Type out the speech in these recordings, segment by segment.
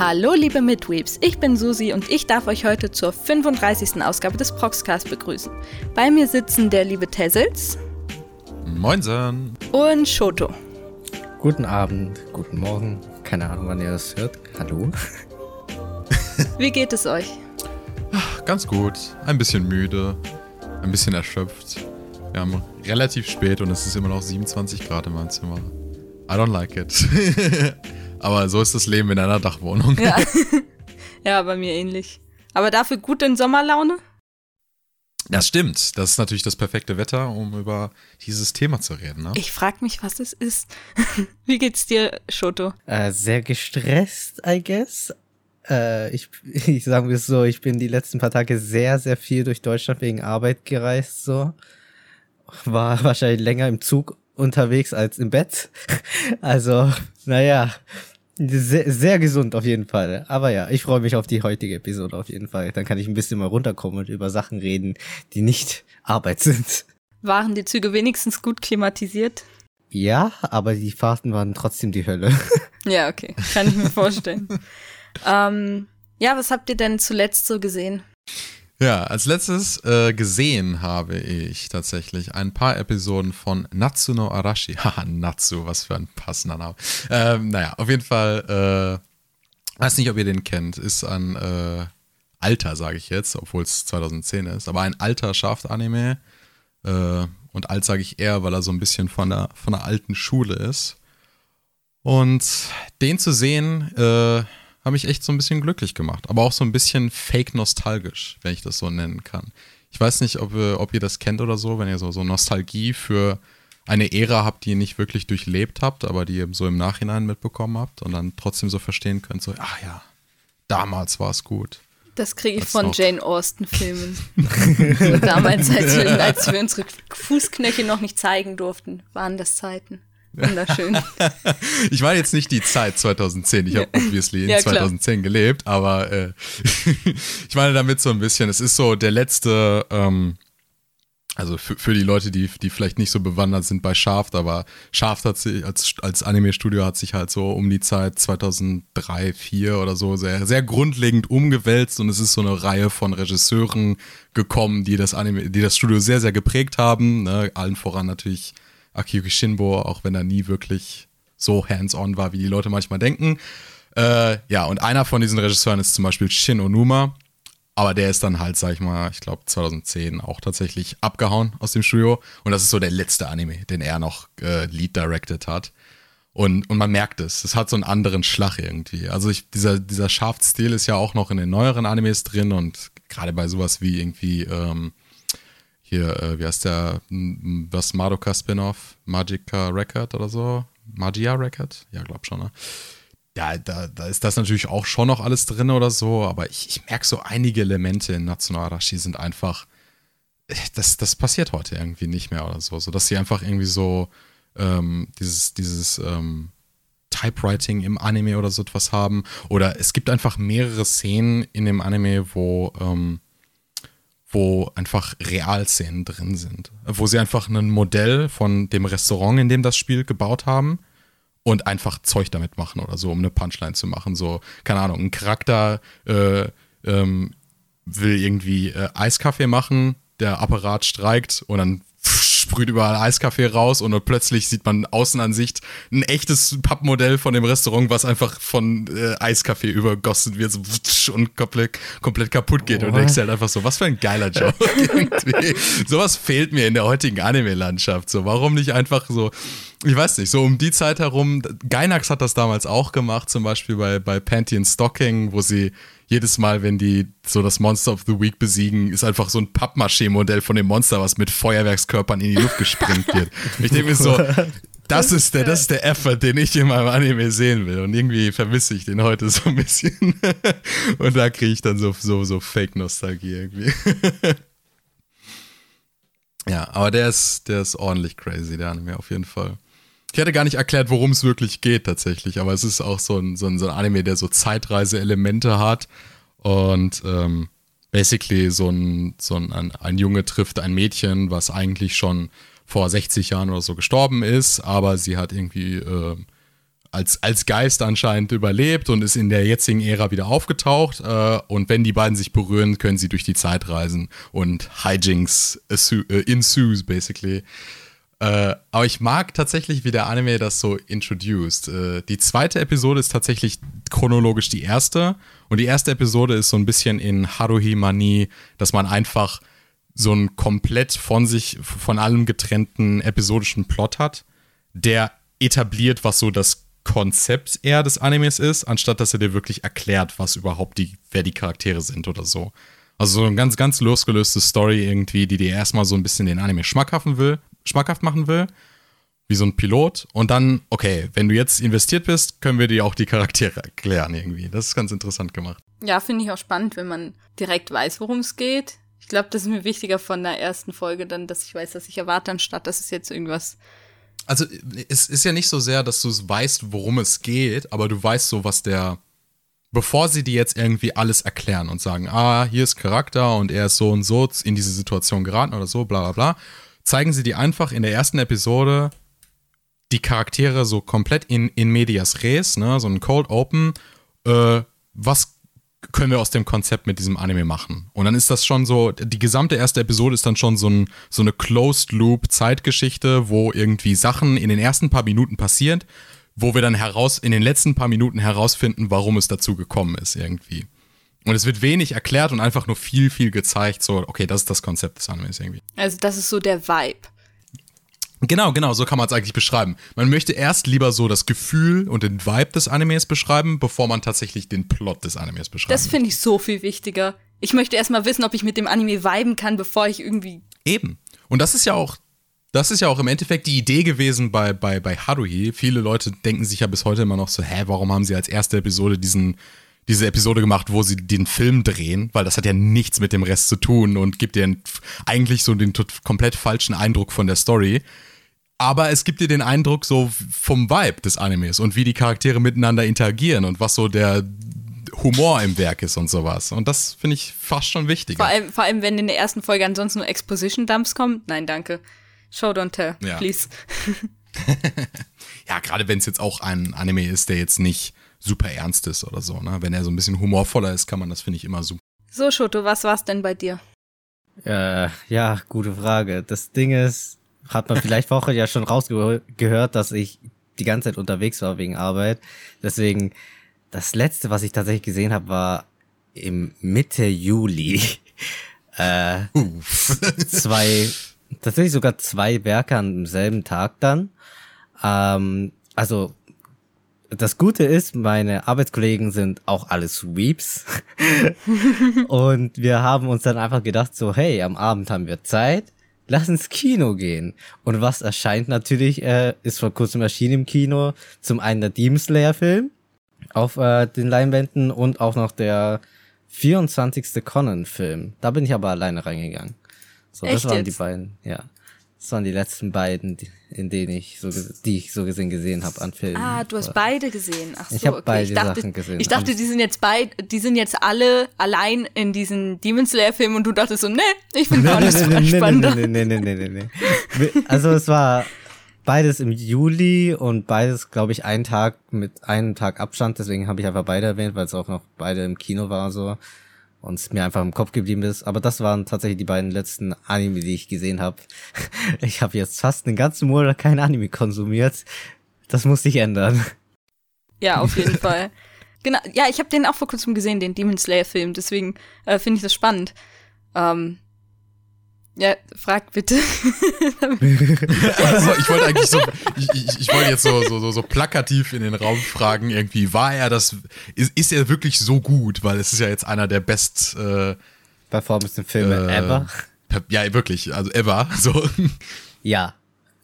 Hallo liebe Midweeps, ich bin Susi und ich darf euch heute zur 35. Ausgabe des Proxcast begrüßen. Bei mir sitzen der liebe Tessels. Moinsen. Und Shoto. Guten Abend, guten Morgen, keine Ahnung wann ihr das hört. Hallo. Wie geht es euch? Ach, ganz gut, ein bisschen müde, ein bisschen erschöpft. Wir haben relativ spät und es ist immer noch 27 Grad in meinem Zimmer. I don't like it. Aber so ist das Leben in einer Dachwohnung. Ja. ja, bei mir ähnlich. Aber dafür gut in Sommerlaune? Das stimmt. Das ist natürlich das perfekte Wetter, um über dieses Thema zu reden. Ne? Ich frage mich, was es ist. Wie geht's dir, Shoto? Äh, sehr gestresst, I guess. Äh, ich, ich sage es so, ich bin die letzten paar Tage sehr, sehr viel durch Deutschland wegen Arbeit gereist. So war wahrscheinlich länger im Zug unterwegs als im Bett. Also, naja, sehr, sehr gesund auf jeden Fall. Aber ja, ich freue mich auf die heutige Episode auf jeden Fall. Dann kann ich ein bisschen mal runterkommen und über Sachen reden, die nicht Arbeit sind. Waren die Züge wenigstens gut klimatisiert? Ja, aber die Fahrten waren trotzdem die Hölle. Ja, okay. Kann ich mir vorstellen. ähm, ja, was habt ihr denn zuletzt so gesehen? Ja, als letztes äh, gesehen habe ich tatsächlich ein paar Episoden von Natsu no Arashi. Haha, Natsu, was für ein passender Name. Ähm, naja, auf jeden Fall, äh, weiß nicht, ob ihr den kennt, ist ein äh, alter, sage ich jetzt, obwohl es 2010 ist, aber ein alter Shaft-Anime. Äh, und alt sage ich eher, weil er so ein bisschen von der, von der alten Schule ist. Und den zu sehen, äh, habe mich echt so ein bisschen glücklich gemacht. Aber auch so ein bisschen fake nostalgisch, wenn ich das so nennen kann. Ich weiß nicht, ob, ob ihr das kennt oder so, wenn ihr so, so Nostalgie für eine Ära habt, die ihr nicht wirklich durchlebt habt, aber die ihr so im Nachhinein mitbekommen habt und dann trotzdem so verstehen könnt, so, ach ja, damals war es gut. Das kriege ich das von Jane Austen-Filmen. damals, als wir, als wir unsere Fußknöchel noch nicht zeigen durften, waren das Zeiten. Wunderschön. ich meine jetzt nicht die Zeit 2010. Ich habe obviously in ja, 2010 gelebt, aber äh, ich meine damit so ein bisschen, es ist so der letzte, ähm, also für, für die Leute, die, die vielleicht nicht so bewandert sind bei Shaft, aber Shaft hat sich als, als Anime-Studio hat sich halt so um die Zeit 2003, 2004 oder so sehr, sehr grundlegend umgewälzt und es ist so eine Reihe von Regisseuren gekommen, die das Anime, die das Studio sehr, sehr geprägt haben. Ne? Allen voran natürlich Akiyuki Shinbo, auch wenn er nie wirklich so hands-on war, wie die Leute manchmal denken. Äh, ja, und einer von diesen Regisseuren ist zum Beispiel Shin Onuma. Aber der ist dann halt, sag ich mal, ich glaube 2010 auch tatsächlich abgehauen aus dem Studio. Und das ist so der letzte Anime, den er noch äh, Lead directed hat. Und, und man merkt es, es hat so einen anderen Schlag irgendwie. Also ich, dieser, dieser Schaftstil ist ja auch noch in den neueren Animes drin und gerade bei sowas wie irgendwie ähm, hier, äh, wie heißt der, was Madoka Spin-off? Magica Record oder so? Magia Record? Ja, glaub schon, ne? Ja, da, da ist das natürlich auch schon noch alles drin oder so, aber ich, ich merke so einige Elemente in National Arashi sind einfach, das, das passiert heute irgendwie nicht mehr oder so, so dass sie einfach irgendwie so ähm, dieses, dieses ähm, Typewriting im Anime oder so etwas haben oder es gibt einfach mehrere Szenen in dem Anime, wo ähm, wo einfach Realszenen drin sind. Wo sie einfach ein Modell von dem Restaurant, in dem das Spiel gebaut haben und einfach Zeug damit machen oder so, um eine Punchline zu machen. So, keine Ahnung, ein Charakter äh, ähm, will irgendwie äh, Eiskaffee machen, der Apparat streikt und dann sprüht überall Eiskaffee raus und plötzlich sieht man Außenansicht ein echtes Pappmodell von dem Restaurant, was einfach von äh, Eiskaffee übergossen wird so, und komplett, komplett kaputt geht. Oh. Und denkst halt einfach so, was für ein geiler Job. Sowas fehlt mir in der heutigen Anime-Landschaft. So, warum nicht einfach so ich weiß nicht, so um die Zeit herum, Gainax hat das damals auch gemacht, zum Beispiel bei, bei Pantheon Stocking, wo sie jedes Mal, wenn die so das Monster of the Week besiegen, ist einfach so ein Pappmaché-Modell von dem Monster, was mit Feuerwerkskörpern in die Luft gesprengt wird. ich denke mir so, das ist der, das ist der Effort, den ich in meinem Anime sehen will. Und irgendwie vermisse ich den heute so ein bisschen. Und da kriege ich dann so, so, so Fake-Nostalgie irgendwie. ja, aber der ist, der ist ordentlich crazy, der Anime auf jeden Fall. Ich hätte gar nicht erklärt, worum es wirklich geht tatsächlich, aber es ist auch so ein, so ein, so ein Anime, der so Zeitreise-Elemente hat und ähm, basically so ein, so ein, ein, Junge trifft ein Mädchen, was eigentlich schon vor 60 Jahren oder so gestorben ist, aber sie hat irgendwie äh, als, als Geist anscheinend überlebt und ist in der jetzigen Ära wieder aufgetaucht. Äh, und wenn die beiden sich berühren, können sie durch die Zeit reisen und Hijinks äh, ensues, basically. Äh, aber ich mag tatsächlich, wie der Anime das so introduced. Äh, die zweite Episode ist tatsächlich chronologisch die erste. Und die erste Episode ist so ein bisschen in Haruhi Mani, dass man einfach so einen komplett von sich, von allem getrennten episodischen Plot hat, der etabliert, was so das Konzept eher des Animes ist, anstatt dass er dir wirklich erklärt, was überhaupt die, wer die Charaktere sind oder so. Also so eine ganz, ganz losgelöste Story irgendwie, die dir erstmal so ein bisschen den Anime schmackhaft will, schmackhaft machen will. Wie so ein Pilot. Und dann, okay, wenn du jetzt investiert bist, können wir dir auch die Charaktere erklären irgendwie. Das ist ganz interessant gemacht. Ja, finde ich auch spannend, wenn man direkt weiß, worum es geht. Ich glaube, das ist mir wichtiger von der ersten Folge dann, dass ich weiß, dass ich erwarte, anstatt dass es jetzt irgendwas also es ist ja nicht so sehr, dass du weißt, worum es geht, aber du weißt so, was der, bevor sie dir jetzt irgendwie alles erklären und sagen, ah, hier ist Charakter und er ist so und so in diese Situation geraten oder so, bla bla bla, zeigen sie dir einfach in der ersten Episode die Charaktere so komplett in, in medias res, ne, so ein Cold Open, äh, was können wir aus dem Konzept mit diesem Anime machen? Und dann ist das schon so, die gesamte erste Episode ist dann schon so, ein, so eine Closed-Loop-Zeitgeschichte, wo irgendwie Sachen in den ersten paar Minuten passieren, wo wir dann heraus, in den letzten paar Minuten herausfinden, warum es dazu gekommen ist irgendwie. Und es wird wenig erklärt und einfach nur viel, viel gezeigt, so, okay, das ist das Konzept des Animes irgendwie. Also das ist so der Vibe. Genau, genau, so kann man es eigentlich beschreiben. Man möchte erst lieber so das Gefühl und den Vibe des Animes beschreiben, bevor man tatsächlich den Plot des Animes beschreibt. Das finde ich so viel wichtiger. Ich möchte erstmal wissen, ob ich mit dem Anime viben kann, bevor ich irgendwie. Eben. Und das ist ja auch, das ist ja auch im Endeffekt die Idee gewesen bei, bei, bei Haruhi. Viele Leute denken sich ja bis heute immer noch so, hä, warum haben sie als erste Episode diesen, diese Episode gemacht, wo sie den Film drehen, weil das hat ja nichts mit dem Rest zu tun und gibt dir eigentlich so den komplett falschen Eindruck von der Story aber es gibt dir den Eindruck so vom Vibe des Animes und wie die Charaktere miteinander interagieren und was so der Humor im Werk ist und sowas. Und das finde ich fast schon wichtig. Vor allem, vor allem, wenn in der ersten Folge ansonsten nur Exposition-Dumps kommen. Nein, danke. Show don't tell, ja. please. ja, gerade wenn es jetzt auch ein Anime ist, der jetzt nicht super ernst ist oder so. Ne? Wenn er so ein bisschen humorvoller ist, kann man das, finde ich, immer super. So, Shoto, was war's denn bei dir? Äh, ja, gute Frage. Das Ding ist, hat man vielleicht vorher ja schon rausgehört, dass ich die ganze Zeit unterwegs war wegen Arbeit. Deswegen, das letzte, was ich tatsächlich gesehen habe, war im Mitte Juli. äh, zwei, tatsächlich sogar zwei Werke am selben Tag dann. Ähm, also das Gute ist, meine Arbeitskollegen sind auch alles Sweeps. und wir haben uns dann einfach gedacht, so, hey, am Abend haben wir Zeit lass ins Kino gehen. Und was erscheint natürlich, äh, ist vor kurzem erschienen im Kino, zum einen der Demon Slayer Film auf äh, den Leinwänden und auch noch der 24. Conan Film. Da bin ich aber alleine reingegangen. So, Echt das waren jetzt? die beiden, ja. Das waren die letzten beiden, in denen ich so, die ich so gesehen gesehen habe an Filmen. Ah, du hast beide gesehen. Ach so, ich habe okay. beide ich dachte, Sachen gesehen. Ich dachte, die sind jetzt beide, die sind jetzt alle allein in diesen Demon Slayer Film und du dachtest so, nee, ich bin gar nicht nee, spannender. Nee, nee, nee, nee, nee, nee. Also es war beides im Juli und beides, glaube ich, einen Tag mit einem Tag Abstand. Deswegen habe ich einfach beide erwähnt, weil es auch noch beide im Kino war so und es mir einfach im Kopf geblieben ist. Aber das waren tatsächlich die beiden letzten Anime, die ich gesehen habe. Ich habe jetzt fast einen ganzen Monat kein Anime konsumiert. Das muss sich ändern. Ja, auf jeden Fall. Genau, ja, ich habe den auch vor kurzem gesehen, den Demon Slayer Film. Deswegen äh, finde ich das spannend. Ähm, ja, frag bitte. also, ich wollte eigentlich so, ich, ich, ich wollte jetzt so, so, so, so, plakativ in den Raum fragen, irgendwie, war er das, ist, ist er wirklich so gut? Weil es ist ja jetzt einer der best äh, performance Filme äh, ever. Ja, wirklich, also ever. So. Ja,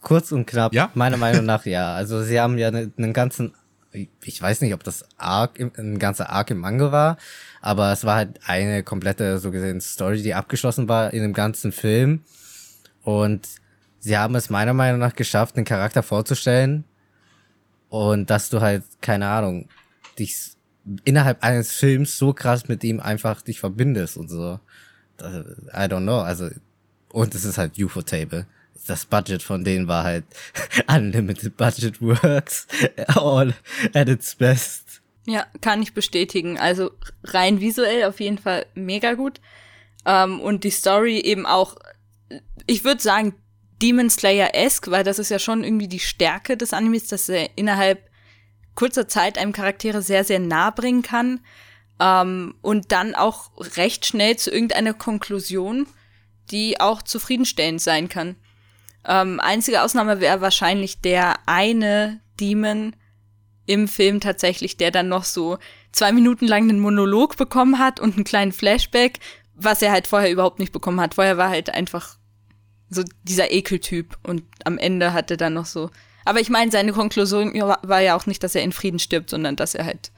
kurz und knapp. Ja? Meiner Meinung nach ja. Also sie haben ja einen, einen ganzen, ich weiß nicht, ob das Arc, ein ganzer Arc im Manga war, aber es war halt eine komplette, so gesehen, Story, die abgeschlossen war in dem ganzen Film. Und sie haben es meiner Meinung nach geschafft, einen Charakter vorzustellen. Und dass du halt, keine Ahnung, dich innerhalb eines Films so krass mit ihm einfach dich verbindest und so. I don't know. Also, und es ist halt UFO-Table. das Budget von denen war halt Unlimited Budget Works, all at its best. Ja, kann ich bestätigen. Also rein visuell auf jeden Fall mega gut. Ähm, und die Story eben auch, ich würde sagen, Demon Slayer-esque, weil das ist ja schon irgendwie die Stärke des Animes, dass er innerhalb kurzer Zeit einem Charaktere sehr, sehr nah bringen kann. Ähm, und dann auch recht schnell zu irgendeiner Konklusion, die auch zufriedenstellend sein kann. Ähm, einzige Ausnahme wäre wahrscheinlich der eine Demon im Film tatsächlich, der dann noch so zwei Minuten lang einen Monolog bekommen hat und einen kleinen Flashback, was er halt vorher überhaupt nicht bekommen hat. Vorher war halt einfach so dieser Ekeltyp und am Ende hatte dann noch so. Aber ich meine, seine Konklusion war ja auch nicht, dass er in Frieden stirbt, sondern dass er halt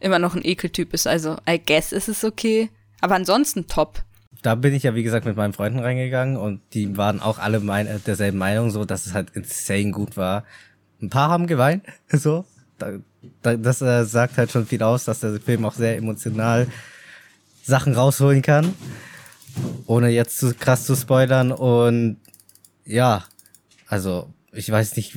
immer noch ein Ekeltyp ist. Also, I guess ist es okay. Aber ansonsten top. Da bin ich ja, wie gesagt, mit meinen Freunden reingegangen und die waren auch alle mein, derselben Meinung, so, dass es halt insane gut war. Ein paar haben geweint, so. Da, da, das äh, sagt halt schon viel aus, dass der Film auch sehr emotional Sachen rausholen kann ohne jetzt zu krass zu spoilern. Und ja, also ich weiß nicht,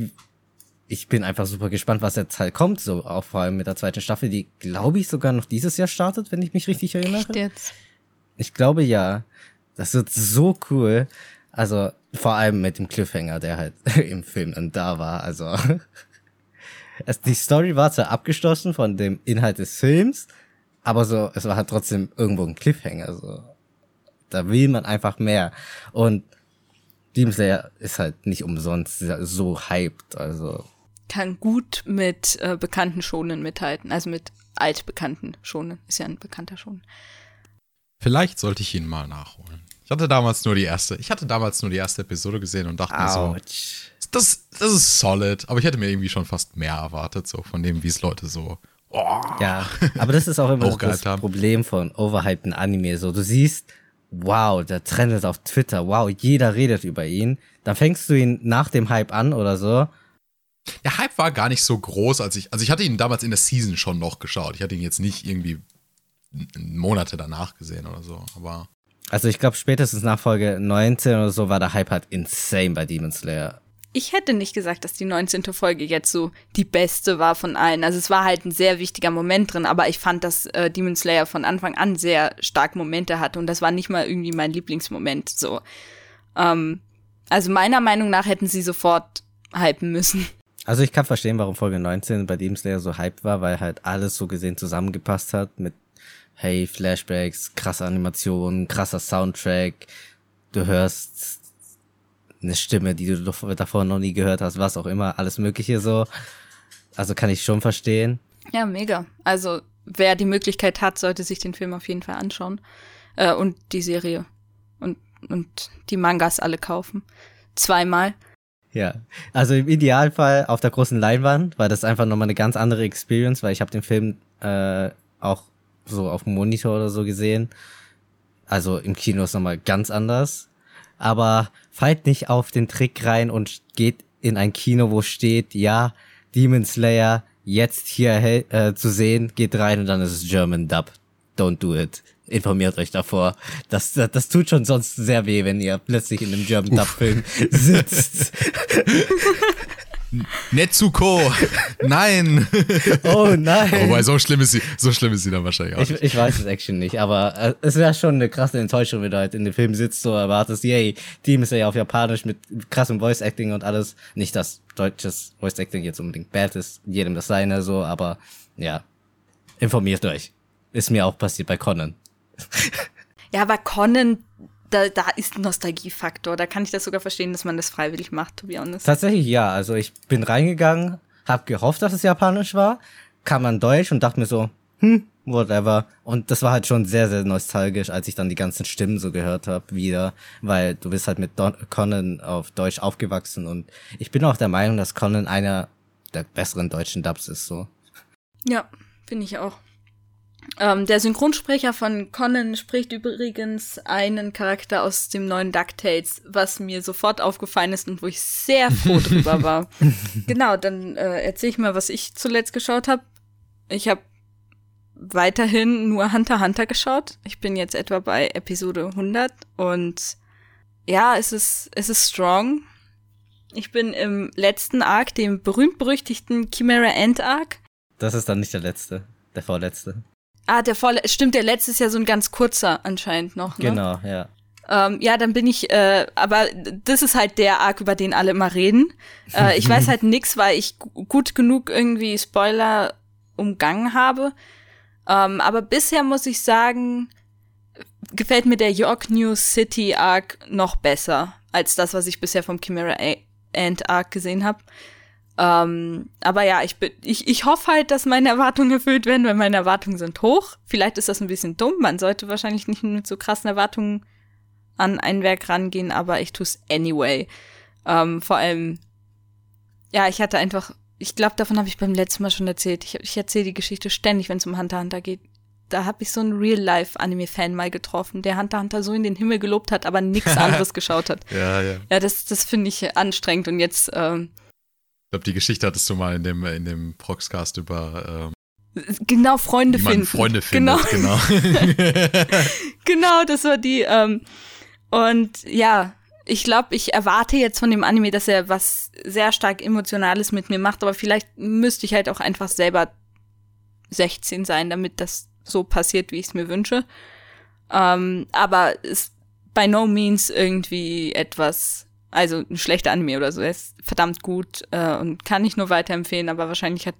ich bin einfach super gespannt, was jetzt halt kommt, so auch vor allem mit der zweiten Staffel, die glaube ich sogar noch dieses Jahr startet, wenn ich mich richtig erinnere. Echt jetzt? Ich glaube ja. Das wird so cool. Also vor allem mit dem Cliffhanger, der halt im Film dann da war. Also es, die Story war zwar abgeschlossen von dem Inhalt des Films, aber so es war halt trotzdem irgendwo ein Cliffhanger. So da will man einfach mehr. Und Demon Slayer ist halt nicht umsonst so hyped, also. Kann gut mit äh, bekannten Schonen mithalten, also mit altbekannten Schonen. Ist ja ein bekannter Schonen. Vielleicht sollte ich ihn mal nachholen. Ich hatte damals nur die erste, ich hatte damals nur die erste Episode gesehen und dachte Ouch. mir so, das, das ist solid, aber ich hätte mir irgendwie schon fast mehr erwartet, so von dem, wie es Leute so Oh, ja, aber das ist auch immer das Problem von overhypten Anime. So, du siehst wow, der trendet auf Twitter, wow, jeder redet über ihn. Dann fängst du ihn nach dem Hype an oder so. Der Hype war gar nicht so groß, als ich, also ich hatte ihn damals in der Season schon noch geschaut. Ich hatte ihn jetzt nicht irgendwie Monate danach gesehen oder so, aber. Also ich glaube spätestens nach Folge 19 oder so war der Hype halt insane bei Demon Slayer ich hätte nicht gesagt, dass die 19. Folge jetzt so die beste war von allen. Also es war halt ein sehr wichtiger Moment drin, aber ich fand, dass äh, Demon Slayer von Anfang an sehr stark Momente hatte und das war nicht mal irgendwie mein Lieblingsmoment. So, ähm, also meiner Meinung nach hätten sie sofort hypen müssen. Also ich kann verstehen, warum Folge 19 bei Demon Slayer so hyped war, weil halt alles so gesehen zusammengepasst hat mit hey Flashbacks, krasse Animationen, krasser Soundtrack. Du hörst eine Stimme, die du davor noch nie gehört hast, was auch immer, alles Mögliche so. Also kann ich schon verstehen. Ja, mega. Also wer die Möglichkeit hat, sollte sich den Film auf jeden Fall anschauen. Äh, und die Serie. Und, und die Mangas alle kaufen. Zweimal. Ja, also im Idealfall auf der großen Leinwand, weil das einfach nochmal eine ganz andere Experience, weil ich habe den Film äh, auch so auf dem Monitor oder so gesehen. Also im Kino ist nochmal ganz anders aber fallt nicht auf den Trick rein und geht in ein Kino, wo steht, ja, Demon Slayer jetzt hier äh, zu sehen, geht rein und dann ist es German Dub. Don't do it. Informiert euch davor. Das, das, das tut schon sonst sehr weh, wenn ihr plötzlich in einem German Dub Film sitzt. Netsuko! Nein! Oh nein! Wobei, so schlimm ist sie, so schlimm ist sie dann wahrscheinlich auch. Ich, ich weiß es actually nicht, aber äh, es wäre schon eine krasse Enttäuschung, wenn du halt in dem Film sitzt, so erwartest, yay, Team ist ja auf Japanisch mit krassem Voice Acting und alles. Nicht, dass deutsches Voice Acting jetzt unbedingt bad ist, jedem das seine, so, aber ja. Informiert euch. Ist mir auch passiert bei Conan. Ja, aber Conan da, da ist ein Nostalgiefaktor. Da kann ich das sogar verstehen, dass man das freiwillig macht, to be honest. Tatsächlich ja. Also ich bin reingegangen, hab gehofft, dass es japanisch war, kam an Deutsch und dachte mir so, hm, whatever. Und das war halt schon sehr, sehr nostalgisch, als ich dann die ganzen Stimmen so gehört habe wieder, weil du bist halt mit Don Conan auf Deutsch aufgewachsen und ich bin auch der Meinung, dass Conan einer der besseren deutschen Dubs ist so. Ja, finde ich auch. Ähm, der Synchronsprecher von Conan spricht übrigens einen Charakter aus dem neuen DuckTales, was mir sofort aufgefallen ist und wo ich sehr froh drüber war. genau, dann äh, erzähle ich mal, was ich zuletzt geschaut habe. Ich habe weiterhin nur Hunter Hunter geschaut. Ich bin jetzt etwa bei Episode 100 und ja, es ist, es ist strong. Ich bin im letzten Arc, dem berühmt-berüchtigten Chimera End Arc. Das ist dann nicht der letzte, der vorletzte. Ah, der vorletzte, stimmt, der letzte ist ja so ein ganz kurzer anscheinend noch, ne? Genau, ja. Ähm, ja, dann bin ich, äh, aber das ist halt der Arc, über den alle immer reden. Äh, ich weiß halt nix, weil ich gut genug irgendwie Spoiler umgangen habe. Ähm, aber bisher muss ich sagen, gefällt mir der York New City Arc noch besser als das, was ich bisher vom Chimera Ant Arc gesehen habe. Ähm, aber ja, ich, bin, ich, ich hoffe halt, dass meine Erwartungen erfüllt werden, weil meine Erwartungen sind hoch. Vielleicht ist das ein bisschen dumm. Man sollte wahrscheinlich nicht mit so krassen Erwartungen an ein Werk rangehen, aber ich tue es anyway. Ähm, vor allem, ja, ich hatte einfach, ich glaube, davon habe ich beim letzten Mal schon erzählt. Ich, ich erzähle die Geschichte ständig, wenn es um Hunter Hunter geht. Da habe ich so einen Real-Life-Anime-Fan mal getroffen, der Hunter Hunter so in den Himmel gelobt hat, aber nichts anderes geschaut hat. Ja, ja. Ja, das, das finde ich anstrengend und jetzt. Ähm, ich glaube, die Geschichte hattest du mal in dem, in dem Proxcast über. Ähm Genau, Freunde finden. Freunde findet, genau. Genau, genau das war die. Ähm, und ja, ich glaube, ich erwarte jetzt von dem Anime, dass er was sehr stark Emotionales mit mir macht, aber vielleicht müsste ich halt auch einfach selber 16 sein, damit das so passiert, wie ich es mir wünsche. Ähm, aber ist by no means irgendwie etwas, also ein schlechter Anime oder so. Er ist verdammt gut äh, und kann ich nur weiterempfehlen, aber wahrscheinlich hat,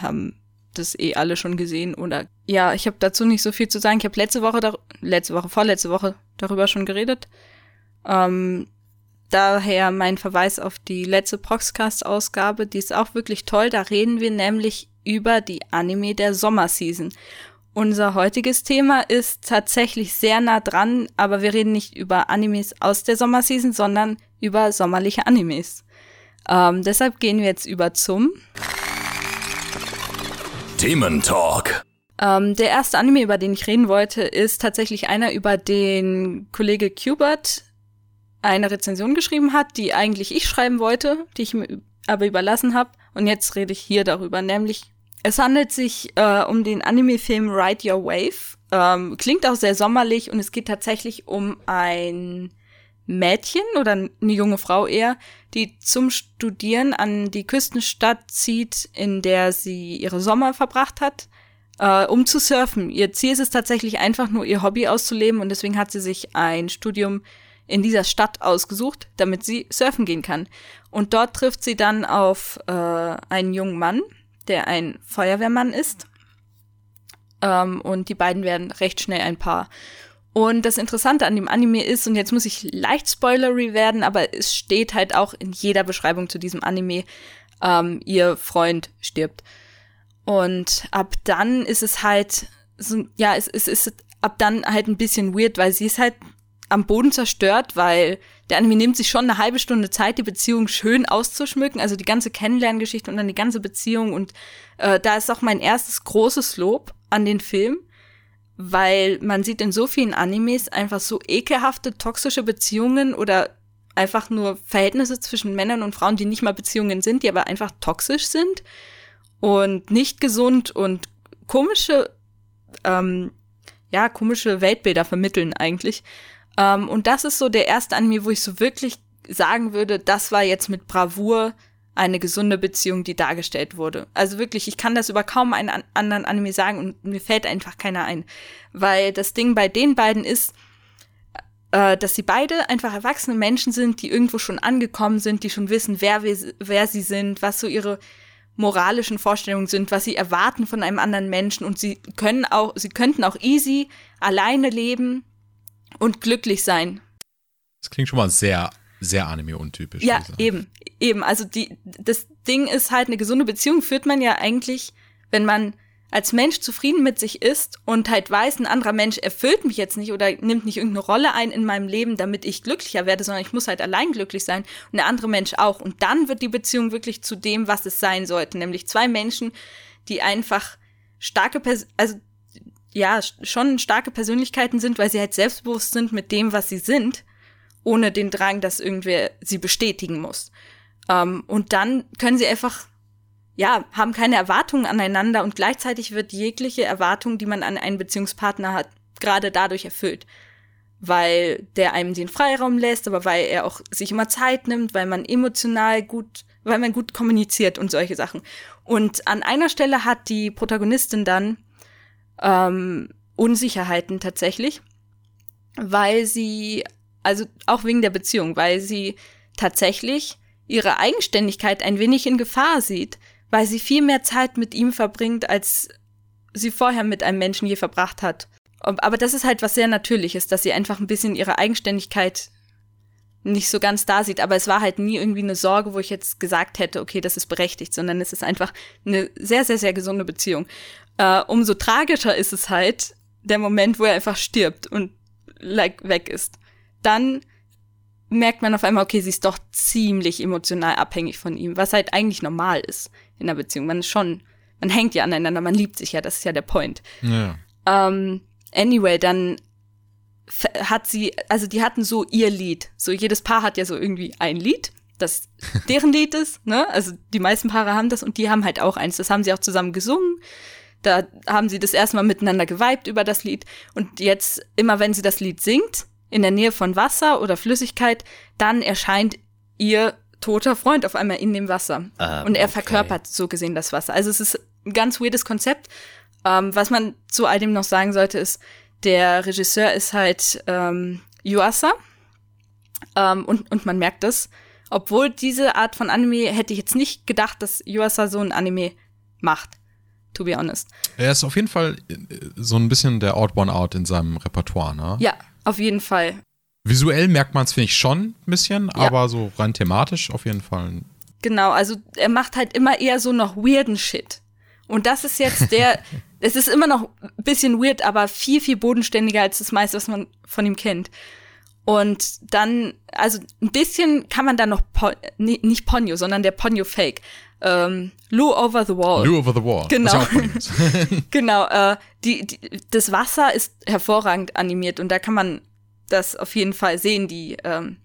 haben das eh alle schon gesehen oder ja, ich habe dazu nicht so viel zu sagen. Ich habe letzte Woche, letzte Woche, vorletzte Woche darüber schon geredet. Ähm, daher mein Verweis auf die letzte Proxcast-Ausgabe, die ist auch wirklich toll. Da reden wir nämlich über die Anime der Sommerseason. Unser heutiges Thema ist tatsächlich sehr nah dran, aber wir reden nicht über Animes aus der Sommerseason, sondern über sommerliche Animes. Ähm, deshalb gehen wir jetzt über zum Thementalk. Ähm, der erste Anime, über den ich reden wollte, ist tatsächlich einer, über den Kollege Kubert eine Rezension geschrieben hat, die eigentlich ich schreiben wollte, die ich mir aber überlassen habe. Und jetzt rede ich hier darüber, nämlich es handelt sich äh, um den Anime-Film Ride Your Wave. Ähm, klingt auch sehr sommerlich und es geht tatsächlich um ein Mädchen oder eine junge Frau eher, die zum Studieren an die Küstenstadt zieht, in der sie ihre Sommer verbracht hat, äh, um zu surfen. Ihr Ziel ist es tatsächlich einfach nur, ihr Hobby auszuleben und deswegen hat sie sich ein Studium in dieser Stadt ausgesucht, damit sie surfen gehen kann. Und dort trifft sie dann auf äh, einen jungen Mann, der ein Feuerwehrmann ist. Ähm, und die beiden werden recht schnell ein Paar. Und das Interessante an dem Anime ist, und jetzt muss ich leicht spoilery werden, aber es steht halt auch in jeder Beschreibung zu diesem Anime, ähm, ihr Freund stirbt. Und ab dann ist es halt, so, ja, es, es ist ab dann halt ein bisschen weird, weil sie ist halt am Boden zerstört, weil der Anime nimmt sich schon eine halbe Stunde Zeit, die Beziehung schön auszuschmücken, also die ganze Kennenlerngeschichte und dann die ganze Beziehung. Und äh, da ist auch mein erstes großes Lob an den Film weil man sieht in so vielen Animes einfach so ekelhafte, toxische Beziehungen oder einfach nur Verhältnisse zwischen Männern und Frauen, die nicht mal Beziehungen sind, die aber einfach toxisch sind und nicht gesund und komische, ähm, ja, komische Weltbilder vermitteln eigentlich. Ähm, und das ist so der erste Anime, wo ich so wirklich sagen würde, das war jetzt mit Bravour eine gesunde Beziehung, die dargestellt wurde. Also wirklich, ich kann das über kaum einen an anderen Anime sagen und mir fällt einfach keiner ein. Weil das Ding bei den beiden ist, äh, dass sie beide einfach erwachsene Menschen sind, die irgendwo schon angekommen sind, die schon wissen, wer, wer sie sind, was so ihre moralischen Vorstellungen sind, was sie erwarten von einem anderen Menschen und sie können auch, sie könnten auch easy alleine leben und glücklich sein. Das klingt schon mal sehr sehr Anime-untypisch. Ja, eben, eben. Also die, das Ding ist halt, eine gesunde Beziehung führt man ja eigentlich, wenn man als Mensch zufrieden mit sich ist und halt weiß, ein anderer Mensch erfüllt mich jetzt nicht oder nimmt nicht irgendeine Rolle ein in meinem Leben, damit ich glücklicher werde, sondern ich muss halt allein glücklich sein und der andere Mensch auch. Und dann wird die Beziehung wirklich zu dem, was es sein sollte, nämlich zwei Menschen, die einfach starke, Pers also ja, schon starke Persönlichkeiten sind, weil sie halt selbstbewusst sind mit dem, was sie sind ohne den Drang, dass irgendwer sie bestätigen muss. Ähm, und dann können sie einfach, ja, haben keine Erwartungen aneinander und gleichzeitig wird jegliche Erwartung, die man an einen Beziehungspartner hat, gerade dadurch erfüllt. weil der einem den Freiraum lässt, aber weil er auch sich immer Zeit nimmt, weil man emotional gut, weil man gut kommuniziert und solche Sachen. Und an einer Stelle hat die Protagonistin dann ähm, Unsicherheiten tatsächlich, weil sie, also auch wegen der Beziehung, weil sie tatsächlich ihre Eigenständigkeit ein wenig in Gefahr sieht, weil sie viel mehr Zeit mit ihm verbringt, als sie vorher mit einem Menschen je verbracht hat. Aber das ist halt was sehr Natürliches, dass sie einfach ein bisschen ihre Eigenständigkeit nicht so ganz da sieht. Aber es war halt nie irgendwie eine Sorge, wo ich jetzt gesagt hätte, okay, das ist berechtigt, sondern es ist einfach eine sehr, sehr, sehr gesunde Beziehung. Äh, umso tragischer ist es halt der Moment, wo er einfach stirbt und like, weg ist. Dann merkt man auf einmal, okay, sie ist doch ziemlich emotional abhängig von ihm, was halt eigentlich normal ist in einer Beziehung. Man ist schon, man hängt ja aneinander, man liebt sich ja, das ist ja der Point. Ja. Ähm, anyway, dann hat sie, also die hatten so ihr Lied. So jedes Paar hat ja so irgendwie ein Lied, das deren Lied ist, ne? Also die meisten Paare haben das und die haben halt auch eins. Das haben sie auch zusammen gesungen. Da haben sie das erstmal miteinander geweibt über das Lied. Und jetzt, immer wenn sie das Lied singt, in der Nähe von Wasser oder Flüssigkeit, dann erscheint ihr toter Freund auf einmal in dem Wasser. Ah, und er okay. verkörpert so gesehen das Wasser. Also es ist ein ganz weirdes Konzept. Ähm, was man zu all dem noch sagen sollte, ist, der Regisseur ist halt ähm, Yuasa. Ähm, und, und man merkt das. Obwohl diese Art von Anime hätte ich jetzt nicht gedacht, dass Yuasa so ein Anime macht. To be honest. Er ist auf jeden Fall äh, so ein bisschen der Odd One Out in seinem Repertoire, ne? Ja, auf jeden Fall. Visuell merkt man es, finde ich, schon ein bisschen, Ja. aber so rein thematisch auf jeden Fall. Genau, also er macht halt immer eher so noch weirden Shit. Und das ist jetzt der, es ist immer noch ein bisschen weird, aber viel, viel bodenständiger als das meiste, was man von ihm kennt. Und dann, also ein bisschen kann man da noch, po nee, nicht Ponyo, sondern der Ponyo Fake. Ähm, Lou Over the Wall. Lou Over the Wall. Genau. Genau, äh, die, die, das Wasser ist hervorragend animiert und da kann man das auf jeden Fall sehen, die, ähm,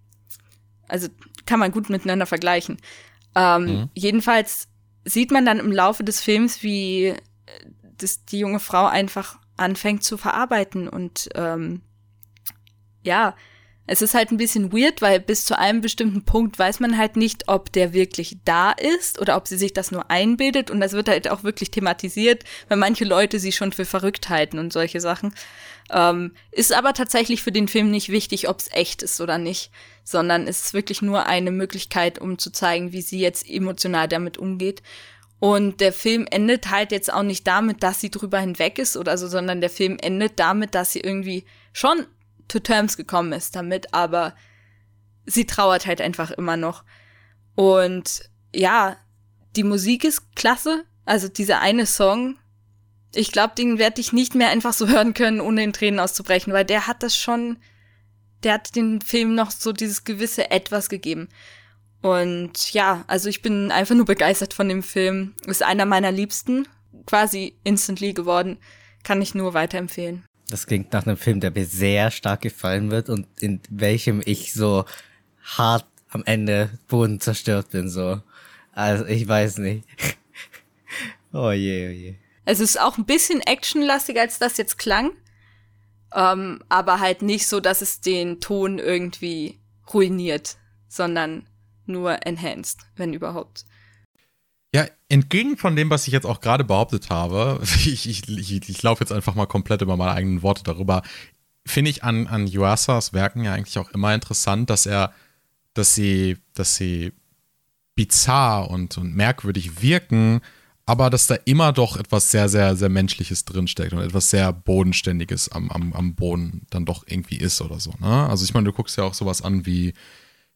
also kann man gut miteinander vergleichen. Ähm, Mhm. Jedenfalls sieht man dann im Laufe des Films, wie äh, das, die junge Frau einfach anfängt zu verarbeiten und ähm, ja, es ist halt ein bisschen weird, weil bis zu einem bestimmten Punkt weiß man halt nicht, ob der wirklich da ist oder ob sie sich das nur einbildet. Und das wird halt auch wirklich thematisiert, weil manche Leute sie schon für verrückt halten und solche Sachen. Ähm, ist aber tatsächlich für den Film nicht wichtig, ob es echt ist oder nicht, sondern es ist wirklich nur eine Möglichkeit, um zu zeigen, wie sie jetzt emotional damit umgeht. Und der Film endet halt jetzt auch nicht damit, dass sie drüber hinweg ist oder so, sondern der Film endet damit, dass sie irgendwie schon to terms gekommen ist damit, aber sie trauert halt einfach immer noch. Und ja, die Musik ist klasse. Also dieser eine Song, ich glaube, den werde ich nicht mehr einfach so hören können, ohne in Tränen auszubrechen, weil der hat das schon, der hat den Film noch so dieses gewisse Etwas gegeben. Und ja, also ich bin einfach nur begeistert von dem Film. Ist einer meiner liebsten, quasi instantly geworden. Kann ich nur weiterempfehlen. Das klingt nach einem Film, der mir sehr stark gefallen wird und in welchem ich so hart am Ende Boden zerstört bin, so. Also, ich weiß nicht. oh je, oh je. Es ist auch ein bisschen actionlastiger, als das jetzt klang. Ähm, aber halt nicht so, dass es den Ton irgendwie ruiniert, sondern nur enhanced, wenn überhaupt. Ja, entgegen von dem, was ich jetzt auch gerade behauptet habe, ich, ich, ich, ich laufe jetzt einfach mal komplett über meine eigenen Worte darüber, finde ich an, an Yuasas Werken ja eigentlich auch immer interessant, dass er, dass sie, dass sie bizarr und, und merkwürdig wirken, aber dass da immer doch etwas sehr, sehr, sehr Menschliches drinsteckt und etwas sehr Bodenständiges am, am, am Boden dann doch irgendwie ist oder so. Ne? Also ich meine, du guckst ja auch sowas an wie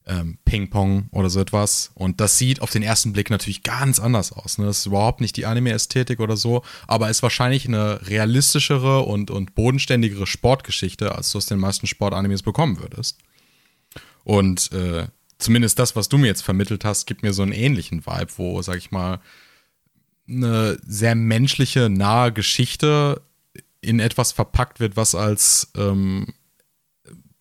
ähm, Ping-Pong oder so etwas. Und das sieht auf den ersten Blick natürlich ganz anders aus. Ne? Das ist überhaupt nicht die Anime-Ästhetik oder so, aber ist wahrscheinlich eine realistischere und, und bodenständigere Sportgeschichte, als du aus den meisten Sportanimes bekommen würdest. Und äh, zumindest das, was du mir jetzt vermittelt hast, gibt mir so einen ähnlichen Vibe, wo, sag ich mal, eine sehr menschliche, nahe Geschichte in etwas verpackt wird, was als ähm,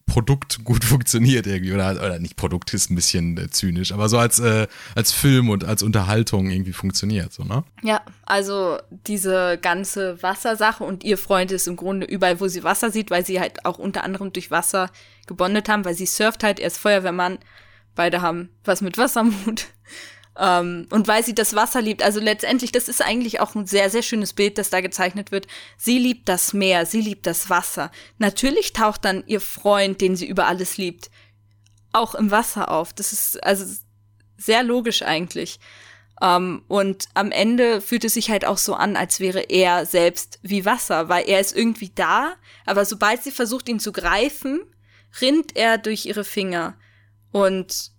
Produkt gut funktioniert irgendwie. Oder, oder nicht Produkt ist ein bisschen äh, zynisch, aber so als, äh, als Film und als Unterhaltung irgendwie funktioniert, so, ne? Ja, also diese ganze Wassersache und ihr Freund ist im Grunde überall, wo sie Wasser sieht, weil sie halt auch unter anderem durch Wasser gebondet haben, weil sie surft halt, er ist Feuerwehrmann, beide haben was mit Wassermut. Ähm, und weil sie das Wasser liebt, also letztendlich, das ist eigentlich auch ein sehr, sehr schönes Bild, das da gezeichnet wird. Sie liebt das Meer, sie liebt das Wasser. Natürlich taucht dann ihr Freund, den sie über alles liebt, auch im Wasser auf. Das ist also sehr logisch eigentlich. Um, und am Ende fühlt es sich halt auch so an, als wäre er selbst wie Wasser, weil er ist irgendwie da, aber sobald sie versucht, ihn zu greifen, rinnt er durch ihre Finger. Und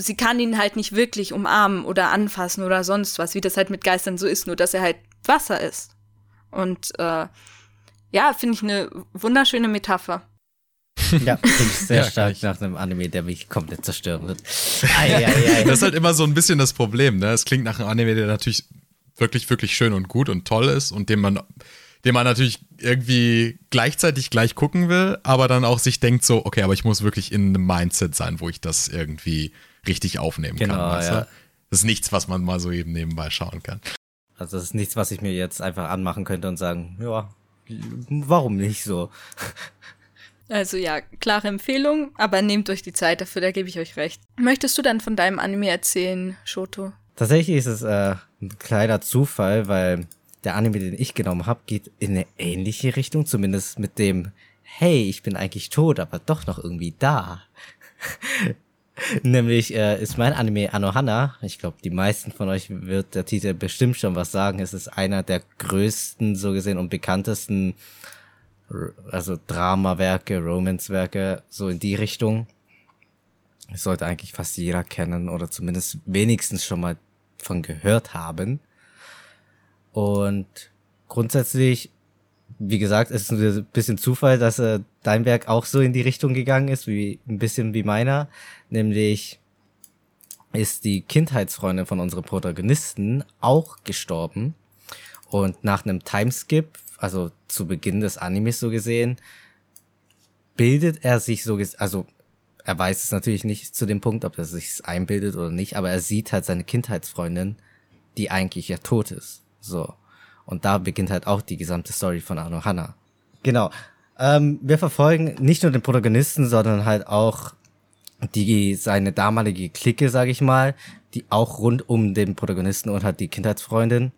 sie kann ihn halt nicht wirklich umarmen oder anfassen oder sonst was, wie das halt mit Geistern so ist, nur dass er halt Wasser ist. Und äh, ja, finde ich eine wunderschöne Metapher. Ja, finde ich sehr ja, stark nach einem Anime, der mich komplett zerstören wird. Ei, ei, ei. Das ist halt immer so ein bisschen das Problem, ne? Es klingt nach einem Anime, der natürlich wirklich, wirklich schön und gut und toll ist und dem man, den man natürlich irgendwie gleichzeitig gleich gucken will, aber dann auch sich denkt so, okay, aber ich muss wirklich in einem Mindset sein, wo ich das irgendwie richtig aufnehmen genau, kann. Weißt ja. Das ist nichts, was man mal so eben nebenbei schauen kann. Also das ist nichts, was ich mir jetzt einfach anmachen könnte und sagen, ja, warum nicht so? Also ja, klare Empfehlung, aber nehmt euch die Zeit dafür, da gebe ich euch recht. Möchtest du dann von deinem Anime erzählen, Shoto? Tatsächlich ist es äh, ein kleiner Zufall, weil der Anime, den ich genommen habe, geht in eine ähnliche Richtung, zumindest mit dem, hey, ich bin eigentlich tot, aber doch noch irgendwie da. Nämlich äh, ist mein Anime Anohana. Ich glaube, die meisten von euch wird der Titel bestimmt schon was sagen. Es ist einer der größten, so gesehen, und bekanntesten, also Drama-Werke, Romance-Werke, so in die Richtung. Das sollte eigentlich fast jeder kennen oder zumindest wenigstens schon mal von gehört haben. Und grundsätzlich wie gesagt, es ist ein bisschen Zufall, dass äh, dein Werk auch so in die Richtung gegangen ist, wie ein bisschen wie meiner. Nämlich ist die Kindheitsfreundin von unserem Protagonisten auch gestorben. Und nach einem Timeskip, also zu Beginn des Animes so gesehen, bildet er sich so, also er weiß es natürlich nicht zu dem Punkt, ob er sich einbildet oder nicht, aber er sieht halt seine Kindheitsfreundin, die eigentlich ja tot ist. So. Und da beginnt halt auch die gesamte Story von Arno Hanna. Genau. Ähm, wir verfolgen nicht nur den Protagonisten, sondern halt auch die seine damalige Clique, sag ich mal, die auch rund um den Protagonisten und halt die Kindheitsfreundin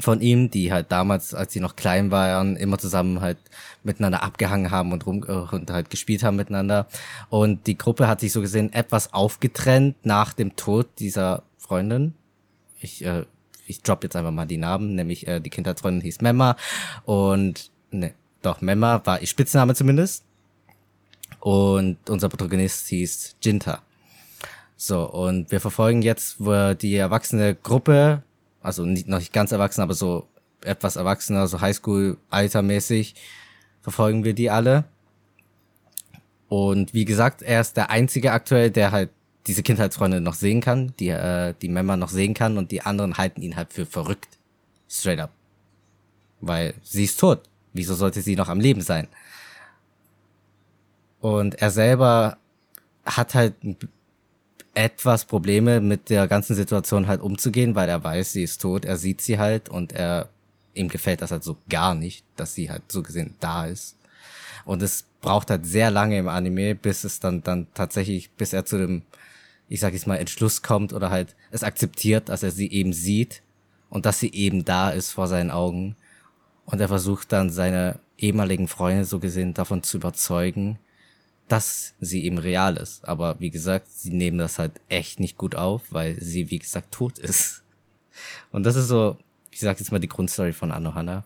von ihm, die halt damals, als sie noch klein waren, immer zusammen halt miteinander abgehangen haben und rum und halt gespielt haben miteinander. Und die Gruppe hat sich so gesehen etwas aufgetrennt nach dem Tod dieser Freundin. Ich äh, ich drop jetzt einfach mal die Namen, nämlich äh, die Kindheitsfreundin hieß Memma und ne, doch Memma war ihr Spitzname zumindest und unser Protagonist hieß Jinta. So und wir verfolgen jetzt wo die erwachsene Gruppe, also nicht, noch nicht ganz erwachsen, aber so etwas erwachsener, so Highschool-Altermäßig verfolgen wir die alle. Und wie gesagt, er ist der einzige aktuell, der halt diese Kindheitsfreunde noch sehen kann, die, äh, die Member noch sehen kann und die anderen halten ihn halt für verrückt. Straight up. Weil sie ist tot. Wieso sollte sie noch am Leben sein? Und er selber hat halt etwas Probleme mit der ganzen Situation halt umzugehen, weil er weiß, sie ist tot, er sieht sie halt und er ihm gefällt das halt so gar nicht, dass sie halt so gesehen da ist. Und es braucht halt sehr lange im Anime, bis es dann dann tatsächlich, bis er zu dem ich sag jetzt mal, Entschluss kommt oder halt es akzeptiert, dass er sie eben sieht und dass sie eben da ist vor seinen Augen. Und er versucht dann seine ehemaligen Freunde so gesehen davon zu überzeugen, dass sie eben real ist. Aber wie gesagt, sie nehmen das halt echt nicht gut auf, weil sie, wie gesagt, tot ist. Und das ist so, ich sag jetzt mal die Grundstory von Anohana.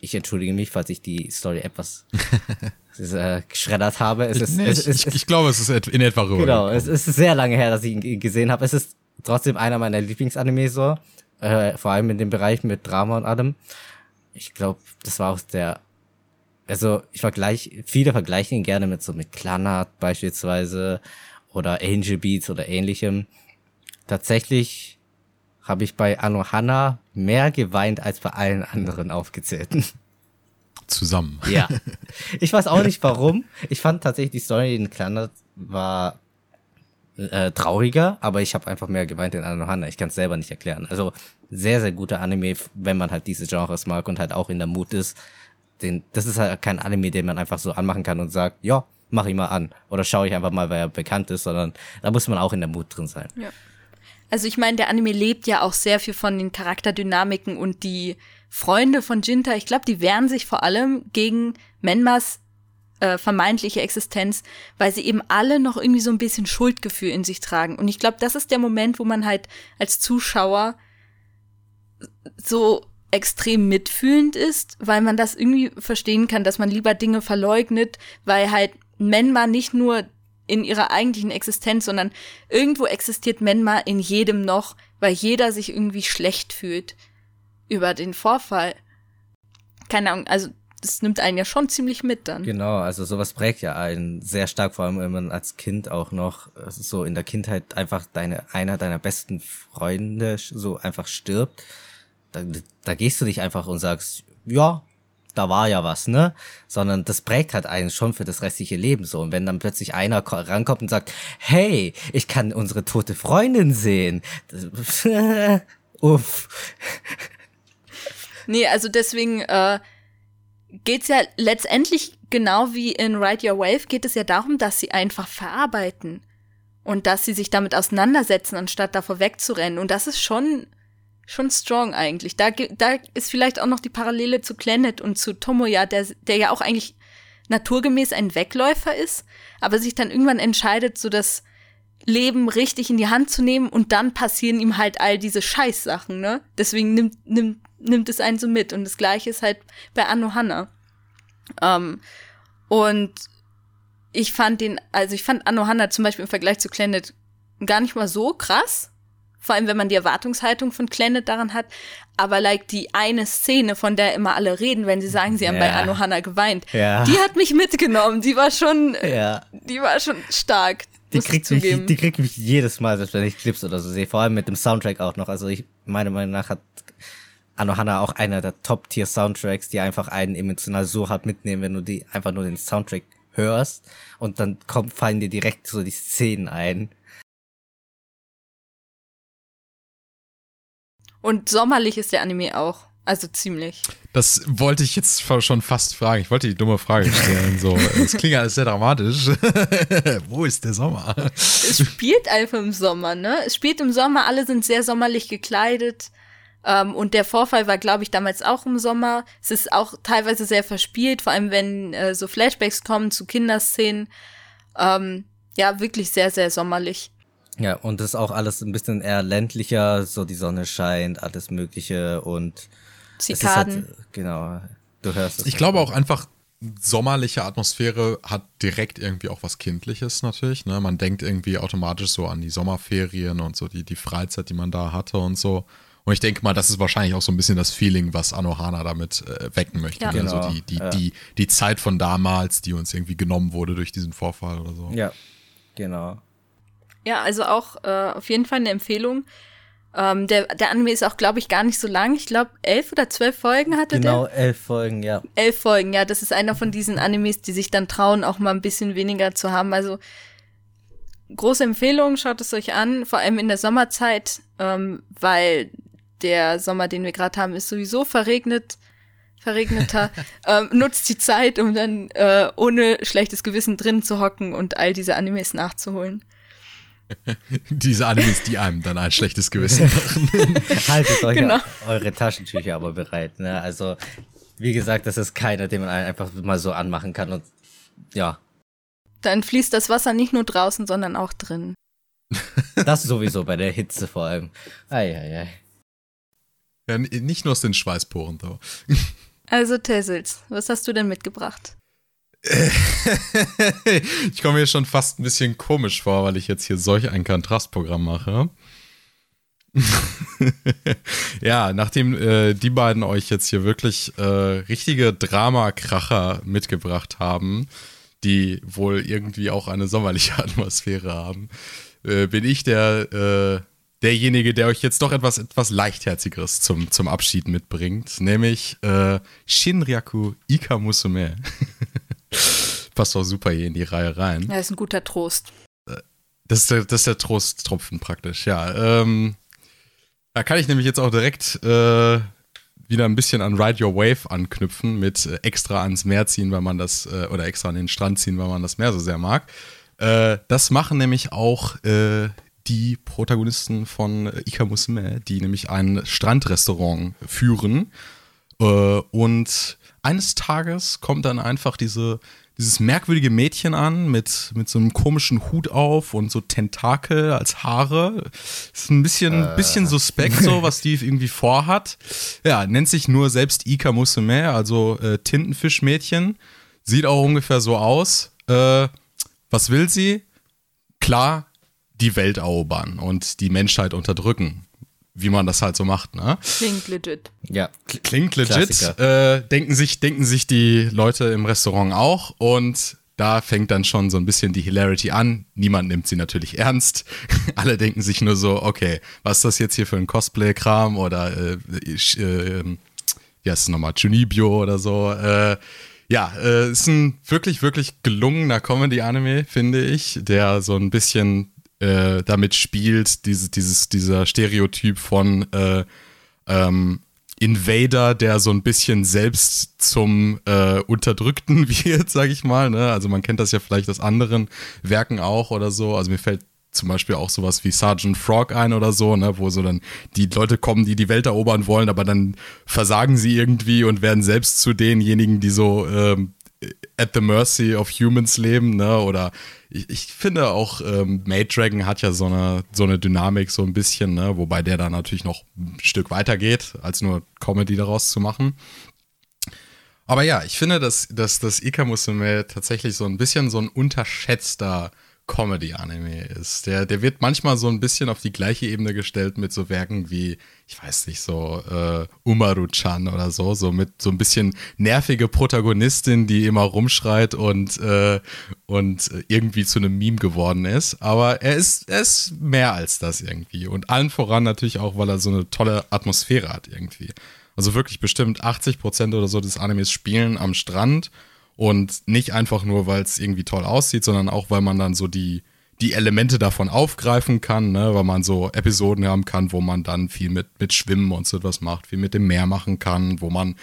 Ich entschuldige mich, falls ich die Story etwas äh, geschreddert habe. Es ist, nee, es, es, ich, ich glaube, es ist in etwa rüber. Genau, es ist sehr lange her, dass ich ihn gesehen habe. Es ist trotzdem einer meiner Lieblingsanime so, äh, vor allem in dem Bereich mit Drama und allem. Ich glaube, das war auch der, also ich vergleiche, viele vergleichen ihn gerne mit so mit Clanart beispielsweise oder Angel Beats oder ähnlichem. Tatsächlich habe ich bei Anohana mehr geweint als bei allen anderen aufgezählten. zusammen. Ja. Ich weiß auch nicht warum. Ich fand tatsächlich die Story in Clannad war äh, trauriger, aber ich habe einfach mehr geweint in Anohana. Ich kann es selber nicht erklären. Also sehr, sehr guter Anime, wenn man halt diese Genres mag und halt auch in der Mut ist. Den, das ist halt kein Anime, den man einfach so anmachen kann und sagt, ja, mach ich mal an. Oder schaue ich einfach mal, weil er bekannt ist, sondern da muss man auch in der Mut drin sein. Ja. Also ich meine, der Anime lebt ja auch sehr viel von den Charakterdynamiken und die Freunde von Jinta, ich glaube, die wehren sich vor allem gegen Menmas äh, vermeintliche Existenz, weil sie eben alle noch irgendwie so ein bisschen Schuldgefühl in sich tragen. Und ich glaube, das ist der Moment, wo man halt als Zuschauer so extrem mitfühlend ist, weil man das irgendwie verstehen kann, dass man lieber Dinge verleugnet, weil halt Menma nicht nur in ihrer eigentlichen Existenz, sondern irgendwo existiert Menma in jedem noch, weil jeder sich irgendwie schlecht fühlt über den Vorfall. Keine Ahnung, also das nimmt einen ja schon ziemlich mit dann. Genau, also sowas prägt ja einen sehr stark, vor allem wenn man als Kind auch noch so in der Kindheit einfach deine einer deiner besten Freunde so einfach stirbt. Da, da gehst du nicht einfach und sagst, ja, da war ja was, ne? Sondern das prägt halt einen schon für das restliche Leben so. Und wenn dann plötzlich einer rankommt und sagt, hey, ich kann unsere tote Freundin sehen. Uff. Nee, also deswegen äh, geht's ja letztendlich genau wie in Ride Your Wave geht es ja darum, dass sie einfach verarbeiten und dass sie sich damit auseinandersetzen, anstatt davor wegzurennen. Und das ist schon schon strong eigentlich. Da, da ist vielleicht auch noch die Parallele zu Planet und zu Tomoya, der, der ja auch eigentlich naturgemäß ein Wegläufer ist, aber sich dann irgendwann entscheidet, so das Leben richtig in die Hand zu nehmen und dann passieren ihm halt all diese Scheißsachen, ne? Deswegen nimmt, nimmt nimmt es einen so mit. Und das gleiche ist halt bei Anohana. Ähm, und ich fand den, also ich fand Anohana zum Beispiel im Vergleich zu Planet gar nicht mal so krass. Vor allem, wenn man die Erwartungshaltung von Planet daran hat. Aber like die eine Szene, von der immer alle reden, wenn sie sagen, sie haben ja. bei Anohana geweint, ja. die hat mich mitgenommen. Die war schon, ja. die war schon stark. Die kriegt, mich, die kriegt mich jedes Mal, selbst wenn ich Clips oder so sehe. Vor allem mit dem Soundtrack auch noch. Also ich, meiner Meinung nach hat Anohana auch einer der Top-Tier-Soundtracks, die einfach einen emotional so hart mitnehmen, wenn du die einfach nur den Soundtrack hörst und dann kommt, fallen dir direkt so die Szenen ein. Und sommerlich ist der Anime auch. Also ziemlich. Das wollte ich jetzt schon fast fragen. Ich wollte die dumme Frage stellen. So, es klingt alles sehr dramatisch. Wo ist der Sommer? Es spielt einfach im Sommer, ne? Es spielt im Sommer, alle sind sehr sommerlich gekleidet. Ähm, und der Vorfall war, glaube ich, damals auch im Sommer. Es ist auch teilweise sehr verspielt, vor allem wenn äh, so Flashbacks kommen zu Kinderszenen. Ähm, ja, wirklich sehr, sehr sommerlich. Ja, und das ist auch alles ein bisschen eher ländlicher, so die Sonne scheint, alles Mögliche und Zikaden. Halt, genau, du hörst es. Ich glaube auch einfach, sommerliche Atmosphäre hat direkt irgendwie auch was Kindliches natürlich. Ne? Man denkt irgendwie automatisch so an die Sommerferien und so die, die Freizeit, die man da hatte und so. Und ich denke mal, das ist wahrscheinlich auch so ein bisschen das Feeling, was Anohana damit äh, wecken möchte. Ja. Ne? Genau. Also die, die, ja. die, die Zeit von damals, die uns irgendwie genommen wurde durch diesen Vorfall oder so. Ja, genau. Ja, also auch äh, auf jeden Fall eine Empfehlung. Ähm, der, der Anime ist auch, glaube ich, gar nicht so lang. Ich glaube, elf oder zwölf Folgen hatte genau, der. Genau, elf Folgen, ja. Elf Folgen, ja. Das ist einer von diesen Animes, die sich dann trauen, auch mal ein bisschen weniger zu haben. Also große Empfehlung, schaut es euch an, vor allem in der Sommerzeit, ähm, weil der Sommer, den wir gerade haben, ist sowieso verregnet, verregneter. ähm, nutzt die Zeit, um dann äh, ohne schlechtes Gewissen drin zu hocken und all diese Animes nachzuholen. diese Animes, die einem dann ein schlechtes Gewissen machen. Haltet euch genau. eure Taschentücher aber bereit. Ne? Also, wie gesagt, das ist keiner, den man einfach mal so anmachen kann und ja. Dann fließt das Wasser nicht nur draußen, sondern auch drin. Das sowieso bei der Hitze vor allem. Eieiei. Ei, ei. Ja, nicht nur aus den Schweißporen da. Also Tessels, was hast du denn mitgebracht? ich komme mir schon fast ein bisschen komisch vor, weil ich jetzt hier solch ein Kontrastprogramm mache. ja, nachdem äh, die beiden euch jetzt hier wirklich äh, richtige Dramakracher mitgebracht haben, die wohl irgendwie auch eine sommerliche Atmosphäre haben, äh, bin ich der äh, derjenige, der euch jetzt doch etwas, etwas Leichtherzigeres zum, zum Abschied mitbringt, nämlich äh, Shinryaku Ikamusume. Passt auch super hier in die Reihe rein. Ja, ist ein guter Trost. Das ist der, das ist der Trosttropfen praktisch, ja. Ähm, da kann ich nämlich jetzt auch direkt äh, wieder ein bisschen an Ride Your Wave anknüpfen, mit äh, extra ans Meer ziehen, weil man das, äh, oder extra an den Strand ziehen, weil man das Meer so sehr mag. Äh, das machen nämlich auch äh, die Protagonisten von Ikamusume, die nämlich ein Strandrestaurant führen. Äh, und eines Tages kommt dann einfach diese dieses merkwürdige Mädchen an mit, mit so einem komischen Hut auf und so Tentakel als Haare. Ist ein bisschen, äh. bisschen suspekt, so was die irgendwie vorhat. Ja, nennt sich nur selbst Ika Musume, also äh, Tintenfischmädchen. Sieht auch ungefähr so aus. Äh, was will sie? Klar, die Welt erobern und die Menschheit unterdrücken wie man das halt so macht, ne? Klingt legit. Ja. Klingt legit. Äh, denken, sich, denken sich die Leute im Restaurant auch und da fängt dann schon so ein bisschen die Hilarity an. Niemand nimmt sie natürlich ernst. Alle denken sich nur so, okay, was ist das jetzt hier für ein Cosplay-Kram oder äh, äh, wie heißt es nochmal, Junibio oder so. Äh, ja, äh, ist ein wirklich, wirklich gelungener Comedy-Anime, finde ich, der so ein bisschen äh, damit spielt, diese, dieses, dieser Stereotyp von äh, ähm, Invader, der so ein bisschen selbst zum äh, Unterdrückten wird, sag ich mal. Ne? Also man kennt das ja vielleicht aus anderen Werken auch oder so. Also mir fällt zum Beispiel auch sowas wie Sergeant Frog ein oder so, ne, wo so dann die Leute kommen, die die Welt erobern wollen, aber dann versagen sie irgendwie und werden selbst zu denjenigen, die so ähm, at the mercy of humans leben, ne? Oder ich, ich finde auch, ähm, Made Dragon hat ja so eine, so eine Dynamik so ein bisschen, ne? Wobei der da natürlich noch ein Stück weiter geht, als nur Comedy daraus zu machen. Aber ja, ich finde, dass, dass das Ikamusume tatsächlich so ein bisschen so ein unterschätzter Comedy-Anime ist. Der, der wird manchmal so ein bisschen auf die gleiche Ebene gestellt mit so Werken wie, ich weiß nicht, so äh, Umaru-chan oder so, so mit so ein bisschen nervige Protagonistin, die immer rumschreit und, äh, und irgendwie zu einem Meme geworden ist. Aber er ist, er ist mehr als das irgendwie. Und allen voran natürlich auch, weil er so eine tolle Atmosphäre hat irgendwie. Also wirklich bestimmt 80 Prozent oder so des Animes spielen am Strand und nicht einfach nur, weil es irgendwie toll aussieht, sondern auch, weil man dann so die, die Elemente davon aufgreifen kann, ne? weil man so Episoden haben kann, wo man dann viel mit, mit Schwimmen und so etwas macht, viel mit dem Meer machen kann, wo man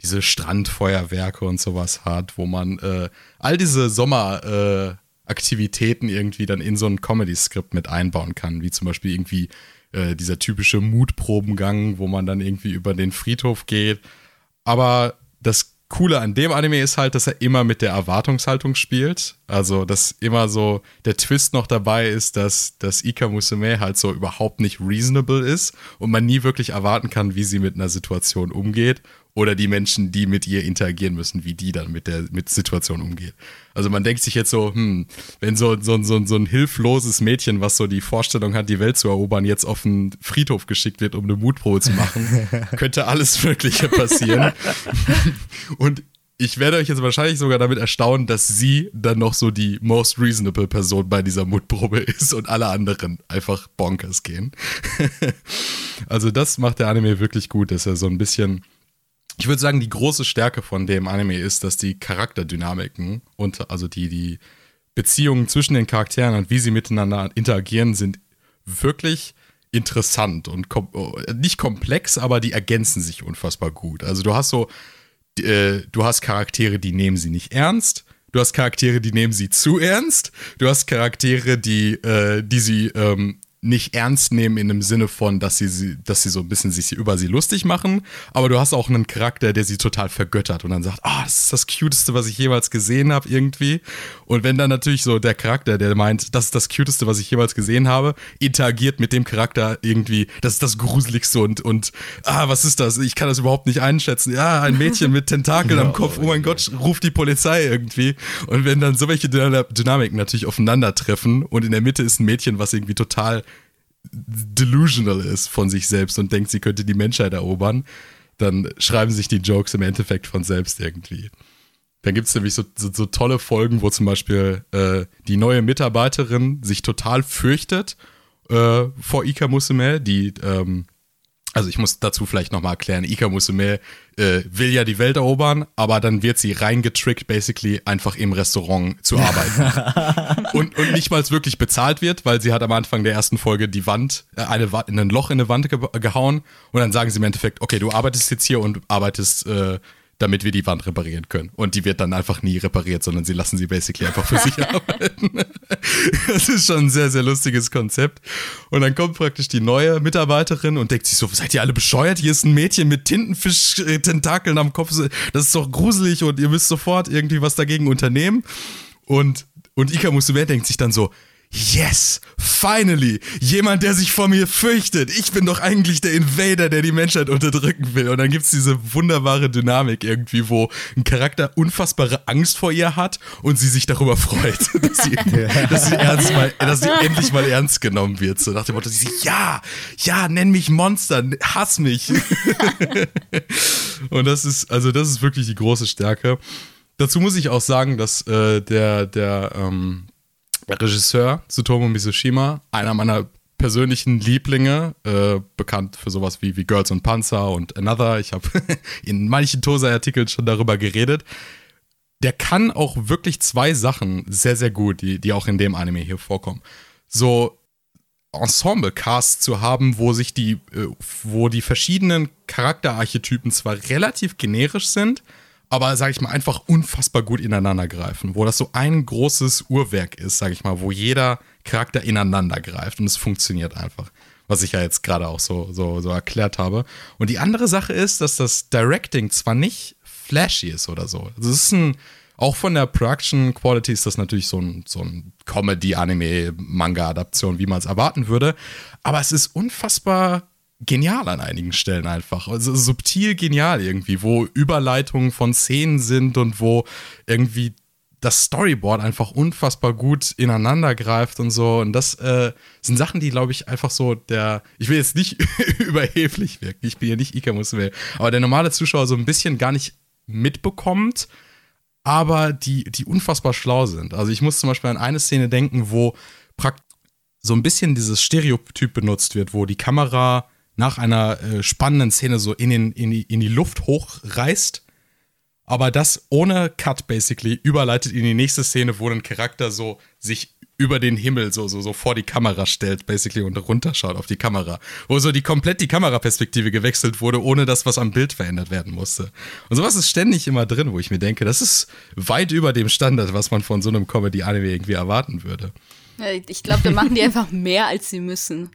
diese Strandfeuerwerke und sowas hat, wo man äh, all diese Sommeraktivitäten äh, irgendwie dann in so ein Comedy-Skript mit einbauen kann, wie zum Beispiel irgendwie äh, dieser typische Mutprobengang, wo man dann irgendwie über den Friedhof geht. Aber das Coole an dem Anime ist halt, dass er immer mit der Erwartungshaltung spielt. Also, dass immer so der Twist noch dabei ist, dass, dass Ika Musume halt so überhaupt nicht reasonable ist und man nie wirklich erwarten kann, wie sie mit einer Situation umgeht oder die Menschen, die mit ihr interagieren müssen, wie die dann mit der mit Situation umgeht. Also man denkt sich jetzt so, hm, wenn so, so, so, so ein hilfloses Mädchen, was so die Vorstellung hat, die Welt zu erobern, jetzt auf einen Friedhof geschickt wird, um eine Mutprobe zu machen, könnte alles Mögliche passieren. Und ich werde euch jetzt wahrscheinlich sogar damit erstaunen, dass sie dann noch so die most reasonable Person bei dieser Mutprobe ist und alle anderen einfach bonkers gehen. also das macht der Anime wirklich gut, dass er so ein bisschen ich würde sagen, die große Stärke von dem Anime ist, dass die Charakterdynamiken und also die, die Beziehungen zwischen den Charakteren und wie sie miteinander interagieren, sind wirklich interessant und kom nicht komplex, aber die ergänzen sich unfassbar gut. Also du hast so, äh, du hast Charaktere, die nehmen sie nicht ernst. Du hast Charaktere, die nehmen sie zu ernst. Du hast Charaktere, die, äh, die sie ähm, nicht ernst nehmen in dem Sinne von, dass sie, dass sie so ein bisschen sich über sie lustig machen, aber du hast auch einen Charakter, der sie total vergöttert und dann sagt, ah, oh, das ist das Cuteste, was ich jemals gesehen habe irgendwie. Und wenn dann natürlich so der Charakter, der meint, das ist das Cuteste, was ich jemals gesehen habe, interagiert mit dem Charakter irgendwie, das ist das Gruseligste und, und ah, was ist das? Ich kann das überhaupt nicht einschätzen. Ja, ein Mädchen mit Tentakeln am Kopf, oh mein Gott, ruft die Polizei irgendwie. Und wenn dann so welche Dynamiken natürlich aufeinandertreffen und in der Mitte ist ein Mädchen, was irgendwie total delusional ist von sich selbst und denkt, sie könnte die Menschheit erobern, dann schreiben sich die Jokes im Endeffekt von selbst irgendwie. Dann gibt es nämlich so, so, so, tolle Folgen, wo zum Beispiel äh, die neue Mitarbeiterin sich total fürchtet äh, vor Ika Musume, die ähm, also ich muss dazu vielleicht nochmal erklären, Ika Musume äh, will ja die Welt erobern, aber dann wird sie reingetrickt, basically einfach im Restaurant zu arbeiten. und, und nicht mal wirklich bezahlt wird, weil sie hat am Anfang der ersten Folge die Wand, äh, eine, ein Loch in eine Wand ge gehauen und dann sagen sie im Endeffekt, okay, du arbeitest jetzt hier und arbeitest äh, damit wir die Wand reparieren können. Und die wird dann einfach nie repariert, sondern sie lassen sie basically einfach für sich arbeiten. das ist schon ein sehr, sehr lustiges Konzept. Und dann kommt praktisch die neue Mitarbeiterin und denkt sich so, seid ihr alle bescheuert? Hier ist ein Mädchen mit Tintenfisch-Tentakeln am Kopf. Das ist doch gruselig und ihr müsst sofort irgendwie was dagegen unternehmen. Und, und Ika Musume denkt sich dann so, Yes, finally, jemand, der sich vor mir fürchtet. Ich bin doch eigentlich der Invader, der die Menschheit unterdrücken will. Und dann gibt's diese wunderbare Dynamik irgendwie, wo ein Charakter unfassbare Angst vor ihr hat und sie sich darüber freut, dass sie, dass sie, ernst mal, dass sie endlich mal ernst genommen wird. So nach dem Motto, sie sagt, ja, ja, nenn mich Monster, hass mich. und das ist, also das ist wirklich die große Stärke. Dazu muss ich auch sagen, dass äh, der, der, ähm, Regisseur Tsutomu Mizushima, einer meiner persönlichen Lieblinge, äh, bekannt für sowas wie, wie Girls und Panzer und Another. Ich habe in manchen Tosa-Artikeln schon darüber geredet. Der kann auch wirklich zwei Sachen sehr, sehr gut, die, die auch in dem Anime hier vorkommen. So Ensemble-Cast zu haben, wo sich die, äh, wo die verschiedenen Charakterarchetypen zwar relativ generisch sind, aber sage ich mal einfach unfassbar gut ineinander greifen, wo das so ein großes Uhrwerk ist, sage ich mal, wo jeder Charakter ineinander greift und es funktioniert einfach, was ich ja jetzt gerade auch so, so, so erklärt habe. Und die andere Sache ist, dass das Directing zwar nicht flashy ist oder so, es ist ein auch von der Production Quality ist das natürlich so ein, so ein Comedy-Anime-Manga-Adaption, wie man es erwarten würde. Aber es ist unfassbar genial an einigen Stellen einfach. Also subtil genial irgendwie, wo Überleitungen von Szenen sind und wo irgendwie das Storyboard einfach unfassbar gut ineinander greift und so. Und das äh, sind Sachen, die, glaube ich, einfach so der. Ich will jetzt nicht überheblich wirken, ich bin hier nicht Ika Musume, aber der normale Zuschauer so ein bisschen gar nicht mitbekommt, aber die, die unfassbar schlau sind. Also ich muss zum Beispiel an eine Szene denken, wo praktisch so ein bisschen dieses Stereotyp benutzt wird, wo die Kamera nach einer äh, spannenden Szene so in, den, in, die, in die Luft hochreißt. Aber das ohne Cut basically überleitet in die nächste Szene, wo ein Charakter so sich über den Himmel so, so, so vor die Kamera stellt, basically, und runterschaut auf die Kamera. Wo so die komplett die Kameraperspektive gewechselt wurde, ohne dass was am Bild verändert werden musste. Und sowas ist ständig immer drin, wo ich mir denke, das ist weit über dem Standard, was man von so einem Comedy-Anime irgendwie erwarten würde. Ich glaube, da machen die einfach mehr, als sie müssen.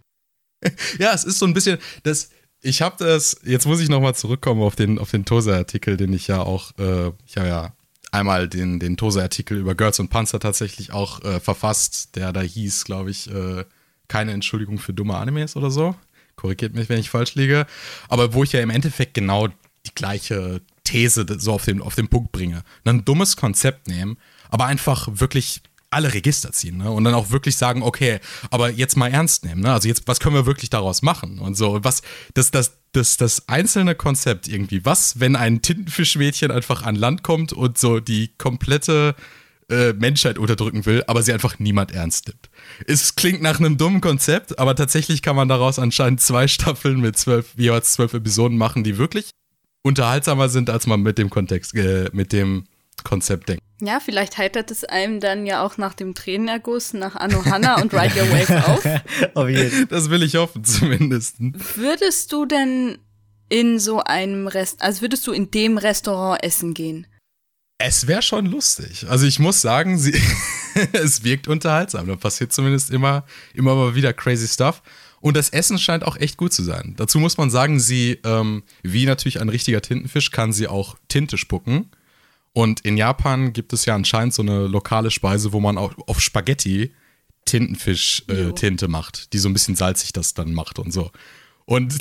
ja, es ist so ein bisschen, das, ich habe das, jetzt muss ich nochmal zurückkommen auf den, auf den Tose-Artikel, den ich ja auch, äh, ich habe ja einmal den, den Tose-Artikel über Girls und Panzer tatsächlich auch äh, verfasst, der da hieß, glaube ich, äh, keine Entschuldigung für dumme Animes oder so. Korrigiert mich, wenn ich falsch liege. Aber wo ich ja im Endeffekt genau die gleiche These so auf den, auf den Punkt bringe. Ein dummes Konzept nehmen, aber einfach wirklich alle Register ziehen ne? und dann auch wirklich sagen, okay, aber jetzt mal ernst nehmen. Ne? Also jetzt, was können wir wirklich daraus machen und so. Was, das, das, das, das einzelne Konzept irgendwie. Was, wenn ein Tintenfischmädchen einfach an Land kommt und so die komplette äh, Menschheit unterdrücken will, aber sie einfach niemand ernst nimmt. Es klingt nach einem dummen Konzept, aber tatsächlich kann man daraus anscheinend zwei Staffeln mit zwölf, jeweils zwölf Episoden machen, die wirklich unterhaltsamer sind, als man mit dem Kontext, äh, mit dem Konzept denkt. Ja, vielleicht heitert es einem dann ja auch nach dem Tränenerguss nach Anohana und Ride Your Wave auf. auf jeden. Das will ich hoffen, zumindest. Würdest du denn in so einem Rest, also würdest du in dem Restaurant essen gehen? Es wäre schon lustig. Also ich muss sagen, sie, es wirkt unterhaltsam. Da passiert zumindest immer, immer mal wieder crazy stuff. Und das Essen scheint auch echt gut zu sein. Dazu muss man sagen, sie, ähm, wie natürlich ein richtiger Tintenfisch, kann sie auch Tinte spucken. Und in Japan gibt es ja anscheinend so eine lokale Speise, wo man auch auf Spaghetti Tintenfisch-Tinte äh, macht, die so ein bisschen salzig das dann macht und so. Und,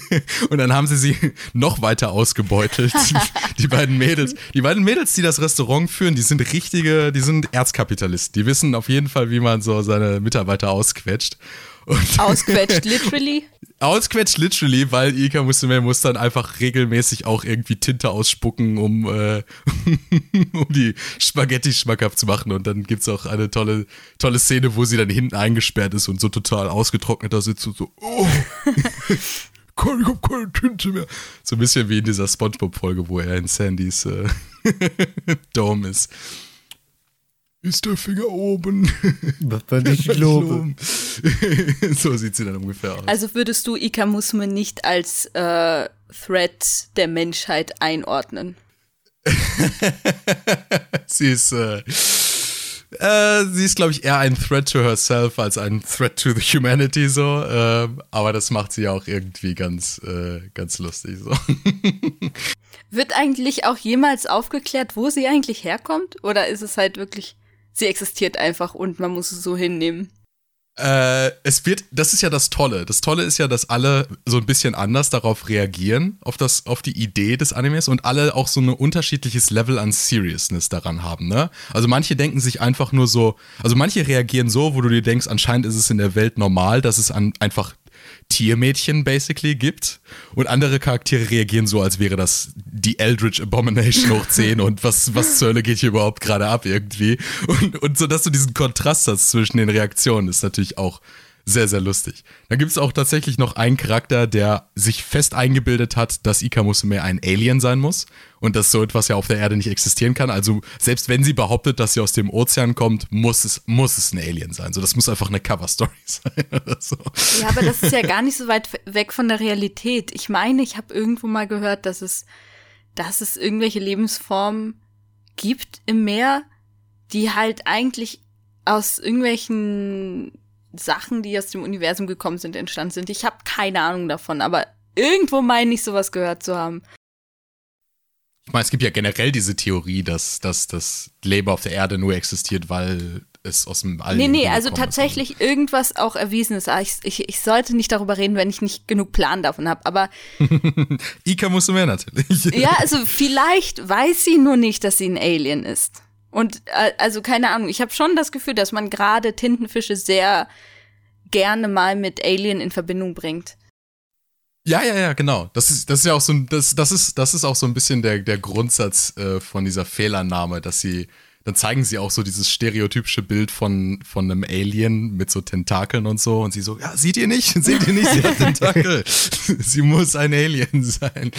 und dann haben sie sie noch weiter ausgebeutelt. die beiden Mädels. Die beiden Mädels, die das Restaurant führen, die sind richtige, die sind Erzkapitalisten. Die wissen auf jeden Fall, wie man so seine Mitarbeiter ausquetscht. Und ausquetscht, literally? Ausquetscht literally, weil Ika Musume muss dann einfach regelmäßig auch irgendwie Tinte ausspucken, um, äh, um die Spaghetti schmackhaft zu machen. Und dann gibt's auch eine tolle, tolle Szene, wo sie dann hinten eingesperrt ist und so total ausgetrocknet da sitzt und so, oh, ich hab keine Tinte mehr. So ein bisschen wie in dieser Spongebob-Folge, wo er in Sandys äh, Dome ist. Ist der Finger oben? Wird man nicht glauben. so sieht sie dann ungefähr aus. Also würdest du Ika Musme nicht als äh, Threat der Menschheit einordnen? sie ist, äh, äh, sie ist, glaube ich, eher ein Threat to herself als ein Threat to the humanity, so. Äh, aber das macht sie auch irgendwie ganz, äh, ganz lustig, so. Wird eigentlich auch jemals aufgeklärt, wo sie eigentlich herkommt? Oder ist es halt wirklich sie existiert einfach und man muss es so hinnehmen. Äh, es wird, das ist ja das Tolle. Das Tolle ist ja, dass alle so ein bisschen anders darauf reagieren, auf das, auf die Idee des Animes und alle auch so ein unterschiedliches Level an Seriousness daran haben, ne? Also manche denken sich einfach nur so, also manche reagieren so, wo du dir denkst, anscheinend ist es in der Welt normal, dass es an, einfach Tiermädchen basically gibt. Und andere Charaktere reagieren so, als wäre das die Eldritch Abomination hoch 10 und was, was zur Hölle geht hier überhaupt gerade ab irgendwie. Und, und so, dass du diesen Kontrast hast zwischen den Reaktionen, ist natürlich auch sehr, sehr lustig. Dann gibt es auch tatsächlich noch einen Charakter, der sich fest eingebildet hat, dass Ika Musume ein Alien sein muss und dass so etwas ja auf der Erde nicht existieren kann. Also selbst wenn sie behauptet, dass sie aus dem Ozean kommt, muss es, muss es ein Alien sein. So, das muss einfach eine Cover-Story sein oder so. Ja, aber das ist ja gar nicht so weit weg von der Realität. Ich meine, ich habe irgendwo mal gehört, dass es, dass es irgendwelche Lebensformen gibt im Meer, die halt eigentlich aus irgendwelchen Sachen, die aus dem Universum gekommen sind, entstanden sind. Ich habe keine Ahnung davon, aber irgendwo meine ich sowas gehört zu haben. Ich meine, es gibt ja generell diese Theorie, dass, dass das Leben auf der Erde nur existiert, weil es aus dem All. Nee, nee, also tatsächlich ist. irgendwas auch erwiesen ist. Ich, ich, ich sollte nicht darüber reden, wenn ich nicht genug Plan davon habe, aber. Ika musst du mehr natürlich. ja, also vielleicht weiß sie nur nicht, dass sie ein Alien ist. Und äh, also keine Ahnung, ich habe schon das Gefühl, dass man gerade Tintenfische sehr gerne mal mit Alien in Verbindung bringt. Ja, ja, ja, genau. Das ist, das ist ja auch so ein, das, das ist, das ist auch so ein bisschen der, der Grundsatz äh, von dieser Fehlannahme, dass sie, dann zeigen sie auch so dieses stereotypische Bild von, von einem Alien mit so Tentakeln und so und sie so, ja, seht ihr nicht? Seht ihr nicht? Sie hat Tentakel. sie muss ein Alien sein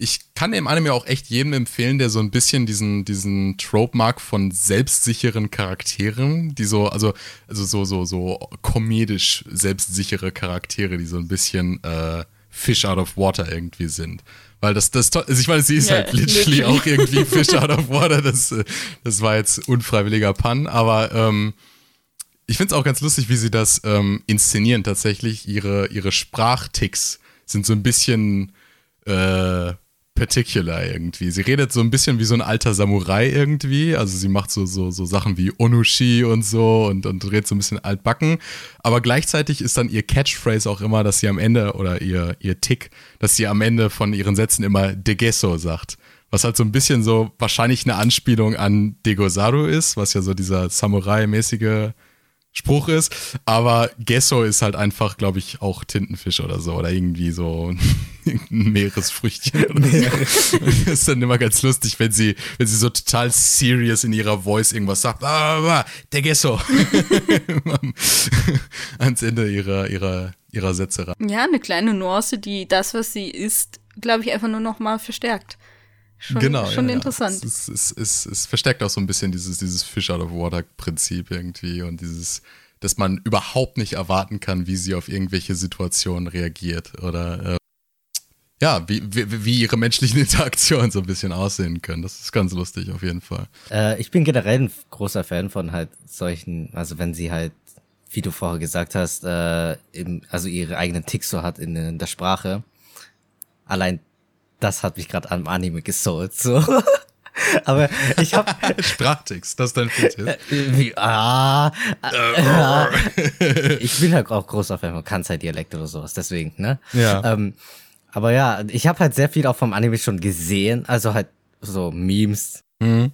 ich kann dem Anime auch echt jedem empfehlen, der so ein bisschen diesen, diesen Trope mag von selbstsicheren Charakteren, die so, also, also so, so, so komedisch selbstsichere Charaktere, die so ein bisschen äh, Fish out of water irgendwie sind. Weil das, das, also ich meine, sie ist yeah, halt literally, literally, auch irgendwie Fish out of water. Das, äh, das war jetzt unfreiwilliger Pun, aber ähm, ich finde es auch ganz lustig, wie sie das ähm, inszenieren. Tatsächlich, ihre, ihre Sprachticks sind so ein bisschen äh, particular irgendwie. Sie redet so ein bisschen wie so ein alter Samurai irgendwie. Also sie macht so, so, so Sachen wie Onushi und so und, und redet so ein bisschen altbacken. Aber gleichzeitig ist dann ihr Catchphrase auch immer, dass sie am Ende oder ihr, ihr Tick, dass sie am Ende von ihren Sätzen immer Degesso sagt. Was halt so ein bisschen so wahrscheinlich eine Anspielung an Degosaru ist, was ja so dieser Samurai-mäßige Spruch ist. Aber Gesso ist halt einfach, glaube ich, auch Tintenfisch oder so. Oder irgendwie so ein Meeresfrüchtchen oder so. ist dann immer ganz lustig, wenn sie, wenn sie so total serious in ihrer Voice irgendwas sagt. Ah, der Gesso. Ans Ende ihrer, ihrer, ihrer Sätze ran. Ja, eine kleine Nuance, die das, was sie ist, glaube ich, einfach nur noch mal verstärkt. Schon, genau, schon ja, interessant. Ja. Es, es, es, es, versteckt auch so ein bisschen dieses, dieses Fish out of water Prinzip irgendwie und dieses, dass man überhaupt nicht erwarten kann, wie sie auf irgendwelche Situationen reagiert oder äh, ja, wie, wie, wie ihre menschlichen Interaktionen so ein bisschen aussehen können. Das ist ganz lustig auf jeden Fall. Äh, ich bin generell ein großer Fan von halt solchen, also wenn sie halt, wie du vorher gesagt hast, äh, im, also ihre eigenen Ticks so hat in, in der Sprache. Allein das hat mich gerade am Anime gesold, so. Aber ich habe Sprachtext, das ist dein Fetisch. Äh, wie, ah, äh, ich bin halt auch großer Fan von Kansai-Dialekt oder sowas, deswegen, ne? Ja. Ähm, aber ja, ich habe halt sehr viel auch vom Anime schon gesehen, also halt so Memes. Mhm.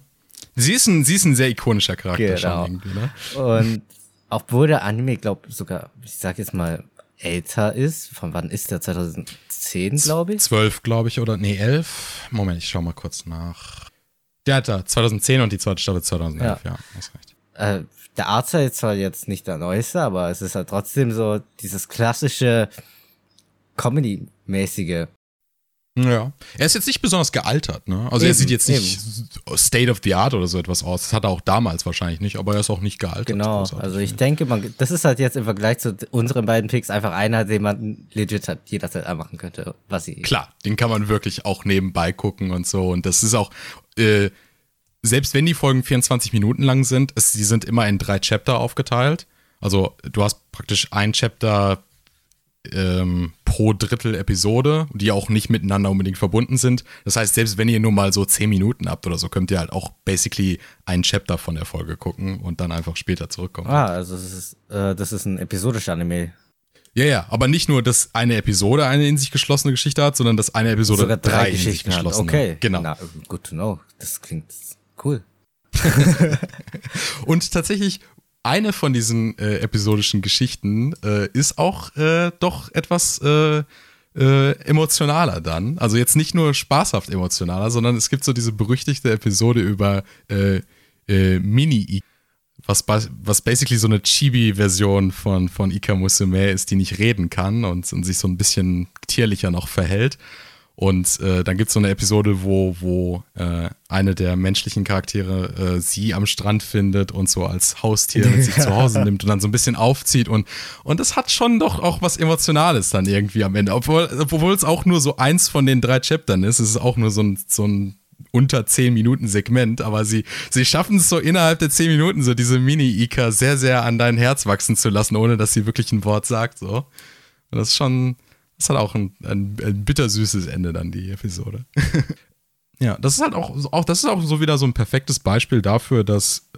Sie ist ein, sie ist ein sehr ikonischer Charakter genau. schon irgendwie, ne? Und obwohl der Anime, glaube sogar, ich sag jetzt mal, älter ist. Von wann ist der? 2010, glaube ich? 12, glaube ich, oder? Nee, 11. Moment, ich schau mal kurz nach. Der hat da 2010 und die zweite Staffel 2011, ja, ja hast recht. Äh, der Artstyle ist zwar jetzt nicht der neueste, aber es ist halt trotzdem so dieses klassische Comedy-mäßige. Ja. Er ist jetzt nicht besonders gealtert, ne? Also eben, er sieht jetzt nicht eben. State of the Art oder so etwas aus. Das hat er auch damals wahrscheinlich nicht, aber er ist auch nicht gealtert. Genau. Also ich denke, man, das ist halt jetzt im Vergleich zu unseren beiden Picks einfach einer, den man legit halt jederzeit anmachen könnte, was sie. Klar, den kann man wirklich auch nebenbei gucken und so. Und das ist auch, äh, selbst wenn die Folgen 24 Minuten lang sind, es, die sind immer in drei Chapter aufgeteilt. Also du hast praktisch ein Chapter ähm, pro Drittel Episode, die auch nicht miteinander unbedingt verbunden sind. Das heißt, selbst wenn ihr nur mal so 10 Minuten habt oder so, könnt ihr halt auch basically ein Chapter von der Folge gucken und dann einfach später zurückkommen. Ah, also das ist, äh, das ist ein episodischer Anime. Ja, ja, aber nicht nur, dass eine Episode eine in sich geschlossene Geschichte hat, sondern dass eine Episode Sogar drei, drei Geschichten hat. Okay, genau. Na, good to know. Das klingt cool. und tatsächlich eine von diesen äh, episodischen Geschichten äh, ist auch äh, doch etwas äh, äh, emotionaler dann. Also jetzt nicht nur spaßhaft emotionaler, sondern es gibt so diese berüchtigte Episode über äh, Mini was, was basically so eine Chibi-Version von, von Ika Musume ist, die nicht reden kann und, und sich so ein bisschen tierlicher noch verhält. Und äh, dann gibt es so eine Episode, wo, wo äh, eine der menschlichen Charaktere äh, sie am Strand findet und so als Haustier mit sich zu Hause nimmt und dann so ein bisschen aufzieht. Und, und das hat schon doch auch was Emotionales dann irgendwie am Ende. Obwohl, obwohl es auch nur so eins von den drei Chaptern ist. Es ist auch nur so ein, so ein unter 10 Minuten Segment, aber sie, sie schaffen es so innerhalb der 10 Minuten, so diese Mini-Ika sehr, sehr an dein Herz wachsen zu lassen, ohne dass sie wirklich ein Wort sagt. So. Und das ist schon, das hat auch ein, ein, ein bittersüßes Ende dann, die Episode. ja, das ist halt auch, auch, das ist auch so wieder so ein perfektes Beispiel dafür, dass,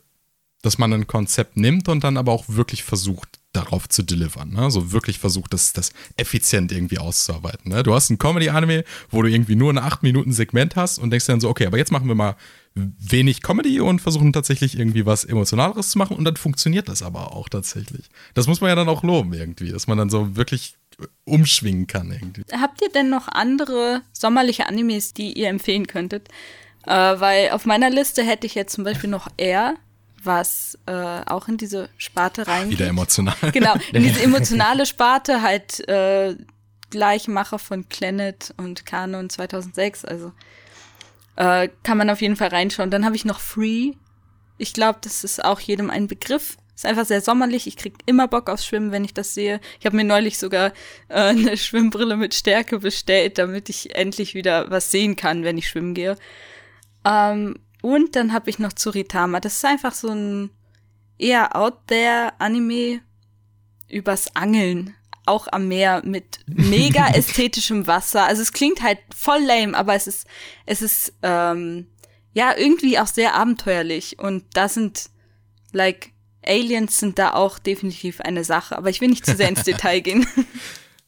dass man ein Konzept nimmt und dann aber auch wirklich versucht, darauf zu delivern. Ne? So wirklich versucht, das, das effizient irgendwie auszuarbeiten. Ne? Du hast ein Comedy-Anime, wo du irgendwie nur ein 8-Minuten-Segment hast und denkst dann so, okay, aber jetzt machen wir mal wenig Comedy und versuchen tatsächlich irgendwie was Emotionaleres zu machen und dann funktioniert das aber auch tatsächlich. Das muss man ja dann auch loben irgendwie, dass man dann so wirklich umschwingen kann irgendwie. Habt ihr denn noch andere sommerliche Animes, die ihr empfehlen könntet? Äh, weil auf meiner Liste hätte ich jetzt zum Beispiel noch Air, was äh, auch in diese Sparte reingeht. Wieder emotional. Genau, in diese emotionale Sparte, halt äh, Gleichmacher von Planet und Kanon 2006, also äh, kann man auf jeden Fall reinschauen. Dann habe ich noch Free. Ich glaube, das ist auch jedem ein Begriff. Ist einfach sehr sommerlich. Ich krieg immer Bock aufs Schwimmen, wenn ich das sehe. Ich habe mir neulich sogar äh, eine Schwimmbrille mit Stärke bestellt, damit ich endlich wieder was sehen kann, wenn ich schwimmen gehe. Ähm, und dann habe ich noch Tsuritama. Das ist einfach so ein eher out there Anime übers Angeln. Auch am Meer mit mega ästhetischem Wasser. Also es klingt halt voll lame, aber es ist, es ist, ähm, ja, irgendwie auch sehr abenteuerlich. Und da sind, like, Aliens sind da auch definitiv eine Sache, aber ich will nicht zu sehr ins Detail gehen.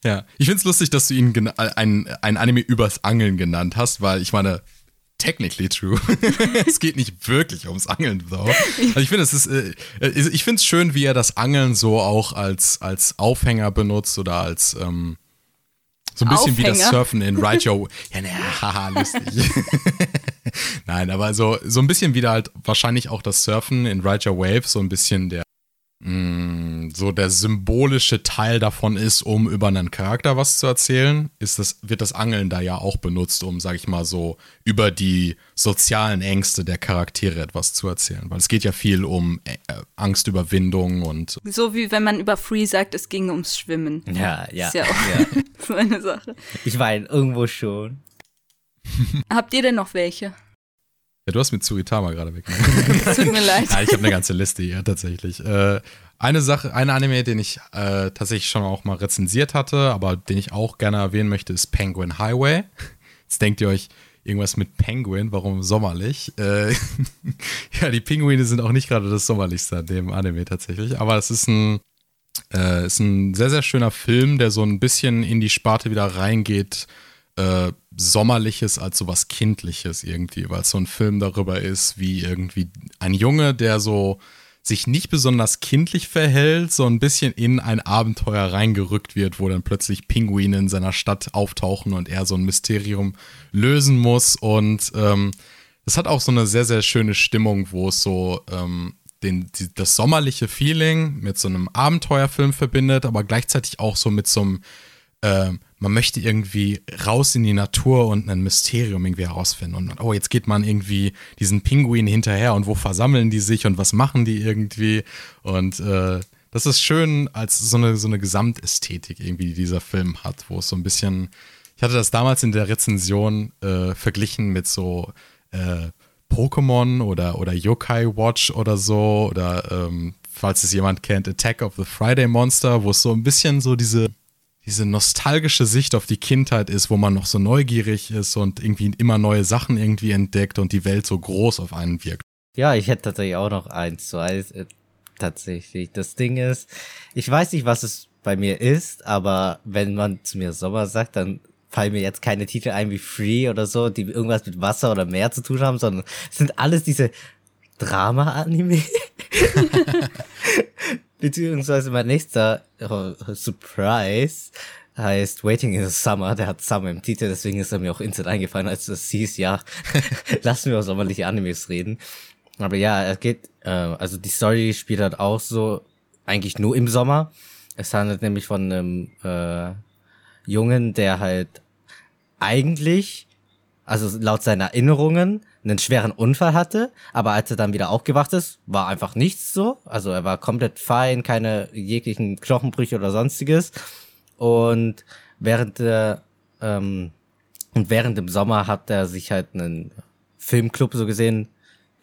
Ja, ich find's lustig, dass du ihn ein, ein Anime übers Angeln genannt hast, weil ich meine, technically true. es geht nicht wirklich ums Angeln, so. Also ich finde, es ist, äh, ich finde es schön, wie er das Angeln so auch als, als Aufhänger benutzt oder als, ähm, so ein bisschen Aufhänger. wie das Surfen in Ride Your Ja, ne, haha, lustig. Nein, aber so, so ein bisschen wieder halt wahrscheinlich auch das Surfen in Your Wave, so ein bisschen der Mm, so der symbolische Teil davon ist, um über einen Charakter was zu erzählen, ist das, wird das Angeln da ja auch benutzt, um, sag ich mal, so über die sozialen Ängste der Charaktere etwas zu erzählen. Weil es geht ja viel um äh, Angstüberwindung und. So wie wenn man über Free sagt, es ging ums Schwimmen. Ja, ja. Ist ja auch ja. so eine Sache. Ich meine, irgendwo schon. Habt ihr denn noch welche? Ja, du hast mit Tsuritama gerade weg. Tut mir leid. Ja, ich habe eine ganze Liste hier tatsächlich. Äh, eine Sache, ein Anime, den ich äh, tatsächlich schon auch mal rezensiert hatte, aber den ich auch gerne erwähnen möchte, ist Penguin Highway. Jetzt denkt ihr euch, irgendwas mit Penguin, warum sommerlich? Äh, ja, die Pinguine sind auch nicht gerade das sommerlichste an dem Anime tatsächlich, aber es ist ein, äh, ist ein sehr, sehr schöner Film, der so ein bisschen in die Sparte wieder reingeht, äh, Sommerliches als so was Kindliches irgendwie, weil es so ein Film darüber ist, wie irgendwie ein Junge, der so sich nicht besonders kindlich verhält, so ein bisschen in ein Abenteuer reingerückt wird, wo dann plötzlich Pinguine in seiner Stadt auftauchen und er so ein Mysterium lösen muss. Und ähm, das hat auch so eine sehr, sehr schöne Stimmung, wo es so ähm, den, die, das sommerliche Feeling mit so einem Abenteuerfilm verbindet, aber gleichzeitig auch so mit so einem äh, man möchte irgendwie raus in die Natur und ein Mysterium irgendwie herausfinden. Und oh, jetzt geht man irgendwie diesen Pinguin hinterher und wo versammeln die sich und was machen die irgendwie? Und äh, das ist schön als so eine, so eine Gesamtästhetik irgendwie, die dieser Film hat, wo es so ein bisschen, ich hatte das damals in der Rezension äh, verglichen mit so äh, Pokémon oder, oder Yokai Watch oder so oder ähm, falls es jemand kennt, Attack of the Friday Monster, wo es so ein bisschen so diese diese nostalgische Sicht auf die Kindheit ist, wo man noch so neugierig ist und irgendwie immer neue Sachen irgendwie entdeckt und die Welt so groß auf einen wirkt. Ja, ich hätte tatsächlich auch noch eins, so eins, äh, tatsächlich. Das Ding ist, ich weiß nicht, was es bei mir ist, aber wenn man zu mir Sommer sagt, dann fallen mir jetzt keine Titel ein wie Free oder so, die irgendwas mit Wasser oder Meer zu tun haben, sondern es sind alles diese Drama-Anime. Beziehungsweise mein nächster oh, Surprise heißt Waiting in the Summer. Der hat Summer im Titel, deswegen ist er mir auch instant eingefallen, als das hieß, ja, lassen wir über sommerliche Animes reden. Aber ja, es geht, äh, also die Story spielt halt auch so eigentlich nur im Sommer. Es handelt nämlich von einem äh, Jungen, der halt eigentlich, also laut seinen Erinnerungen, einen schweren Unfall hatte, aber als er dann wieder aufgewacht ist, war einfach nichts so. Also er war komplett fein, keine jeglichen Knochenbrüche oder sonstiges. Und während der ähm, und während dem Sommer hat er sich halt einen Filmclub so gesehen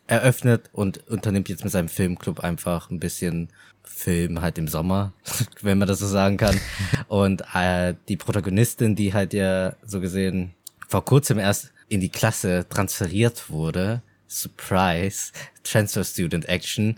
eröffnet und unternimmt jetzt mit seinem Filmclub einfach ein bisschen Film halt im Sommer, wenn man das so sagen kann. Und äh, die Protagonistin, die halt ja so gesehen vor kurzem erst in die Klasse transferiert wurde. Surprise, Transfer Student Action.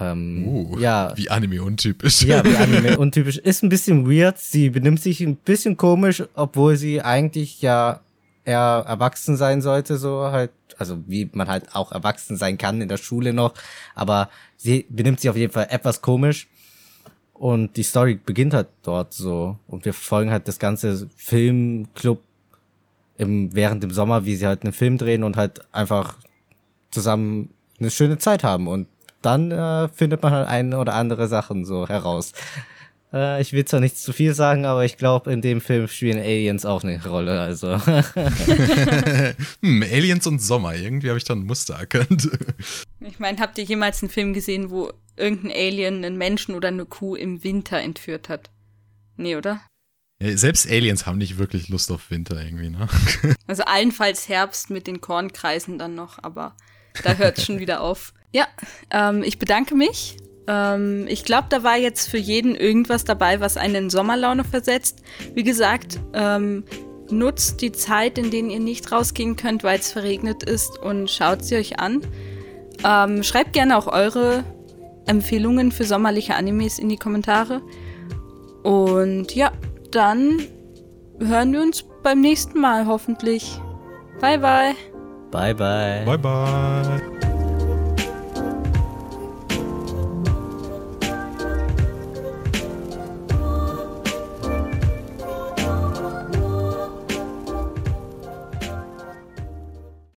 Ähm, uh, ja. Wie Anime untypisch. Ja, wie Anime untypisch. Ist ein bisschen weird. Sie benimmt sich ein bisschen komisch, obwohl sie eigentlich ja eher erwachsen sein sollte, so halt, also wie man halt auch erwachsen sein kann in der Schule noch. Aber sie benimmt sich auf jeden Fall etwas komisch. Und die Story beginnt halt dort so. Und wir folgen halt das ganze Filmclub im, während dem Sommer, wie sie halt einen Film drehen und halt einfach zusammen eine schöne Zeit haben. Und dann äh, findet man halt eine oder andere Sachen so heraus. Äh, ich will zwar nicht zu viel sagen, aber ich glaube, in dem Film spielen Aliens auch eine Rolle. Also. hm, Aliens und Sommer, irgendwie habe ich da ein Muster erkannt. ich meine, habt ihr jemals einen Film gesehen, wo irgendein Alien einen Menschen oder eine Kuh im Winter entführt hat? Nee, oder? Selbst Aliens haben nicht wirklich Lust auf Winter irgendwie, ne? Also allenfalls Herbst mit den Kornkreisen dann noch, aber da hört es schon wieder auf. Ja, ähm, ich bedanke mich. Ähm, ich glaube, da war jetzt für jeden irgendwas dabei, was einen in Sommerlaune versetzt. Wie gesagt, ähm, nutzt die Zeit, in denen ihr nicht rausgehen könnt, weil es verregnet ist und schaut sie euch an. Ähm, schreibt gerne auch eure Empfehlungen für sommerliche Animes in die Kommentare. Und ja, dann hören wir uns beim nächsten Mal hoffentlich. Bye, bye. Bye, bye. Bye, bye.